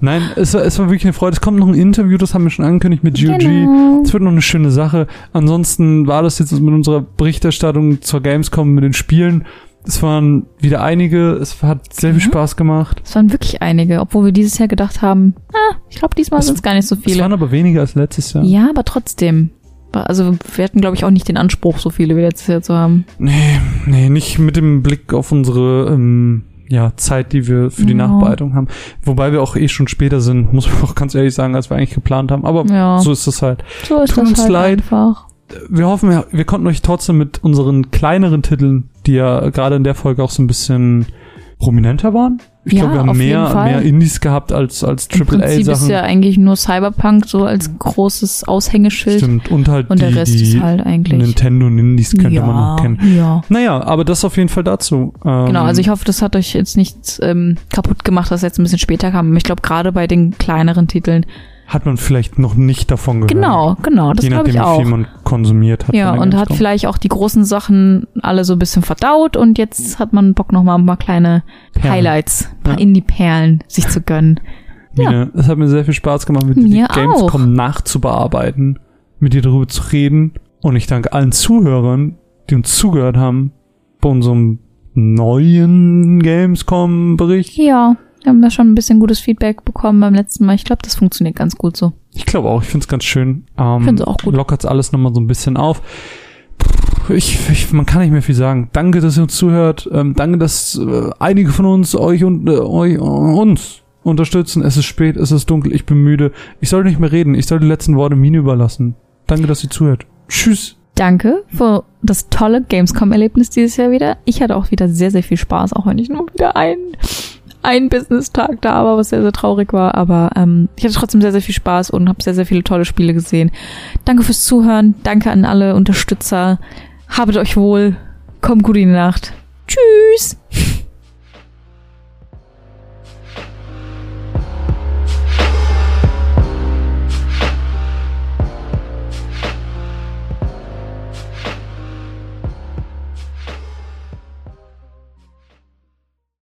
Nein, es war, es war wirklich eine Freude. Es kommt noch ein Interview, das haben wir schon angekündigt mit GOG. Genau. Es wird noch eine schöne Sache. Ansonsten war das jetzt mit unserer Berichterstattung zur Gamescom mit den Spielen. Es waren wieder einige. Es hat sehr viel Ja. Spaß gemacht. Es waren wirklich einige, obwohl wir dieses Jahr gedacht haben, ah, ich glaube, diesmal Es- sind es gar nicht so Es viele. waren aber weniger als letztes Jahr. Ja, aber trotzdem. Also wir hatten, glaube ich, auch nicht den Anspruch, so viele wie letztes Jahr zu haben. Nee, nee, nicht mit dem Blick auf unsere ähm, ja, Zeit, die wir für die Ja. Nachbereitung haben. Wobei wir auch eh schon später sind, muss man (laughs) auch ganz ehrlich sagen, als wir eigentlich geplant haben. Aber Ja. so ist es halt. So ist Tut das uns halt leid. einfach. Wir hoffen, wir, wir konnten euch trotzdem mit unseren kleineren Titeln, die ja gerade in der Folge auch so ein bisschen prominenter waren. Ich Ja, glaube, wir haben mehr, mehr Indies gehabt als, als Im Prinzip ist AAA-Sachen. ja eigentlich nur Cyberpunk so als großes Aushängeschild. Stimmt. Und halt Und die, der Rest die ist halt eigentlich. Nintendo Indies könnte ja, man noch kennen. Ja. Naja, aber das auf jeden Fall dazu. Ähm, Genau, also ich hoffe, das hat euch jetzt nicht ähm, kaputt gemacht, dass es jetzt ein bisschen später kam. Ich glaube, gerade bei den kleineren Titeln. Hat man vielleicht noch nicht davon gehört. Genau, genau, das Je glaube nachdem, ich auch. wie viel man konsumiert hat. Ja, und hat vielleicht auch die großen Sachen alle so ein bisschen verdaut und jetzt hat man Bock nochmal ein paar kleine Perlen. Highlights, paar Ja. Indie-Perlen sich zu gönnen. (laughs) Mine, es hat mir sehr viel Spaß gemacht, mit dir die Mir Gamescom nachzubearbeiten, mit dir darüber zu reden. Und ich danke allen Zuhörern, die uns zugehört haben bei unserem neuen Gamescom-Bericht. Ja, wir haben da schon ein bisschen gutes Feedback bekommen beim letzten Mal. Ich glaube, das funktioniert ganz gut so. Ich glaube auch, ich finde es ganz schön. Ähm, Find's auch gut. Lockert alles nochmal so ein bisschen auf. Ich, ich, man kann nicht mehr viel sagen. Danke, dass ihr uns zuhört. Ähm, danke, dass äh, einige von uns euch und äh, euch, äh, uns unterstützen. Es ist spät, es ist dunkel, ich bin müde. Ich soll nicht mehr reden. Ich soll die letzten Worte Mine überlassen. Danke, dass ihr zuhört. Tschüss. Danke für das tolle Gamescom-Erlebnis dieses Jahr wieder. Ich hatte auch wieder sehr, sehr viel Spaß, auch wenn ich nur wieder einen, einen Business-Tag da war, was sehr, sehr traurig war. Aber ähm, ich hatte trotzdem sehr, sehr viel Spaß und habe sehr, sehr viele tolle Spiele gesehen. Danke fürs Zuhören. Danke an alle Unterstützer. Habet euch wohl. Kommt gut in die Nacht. Tschüss.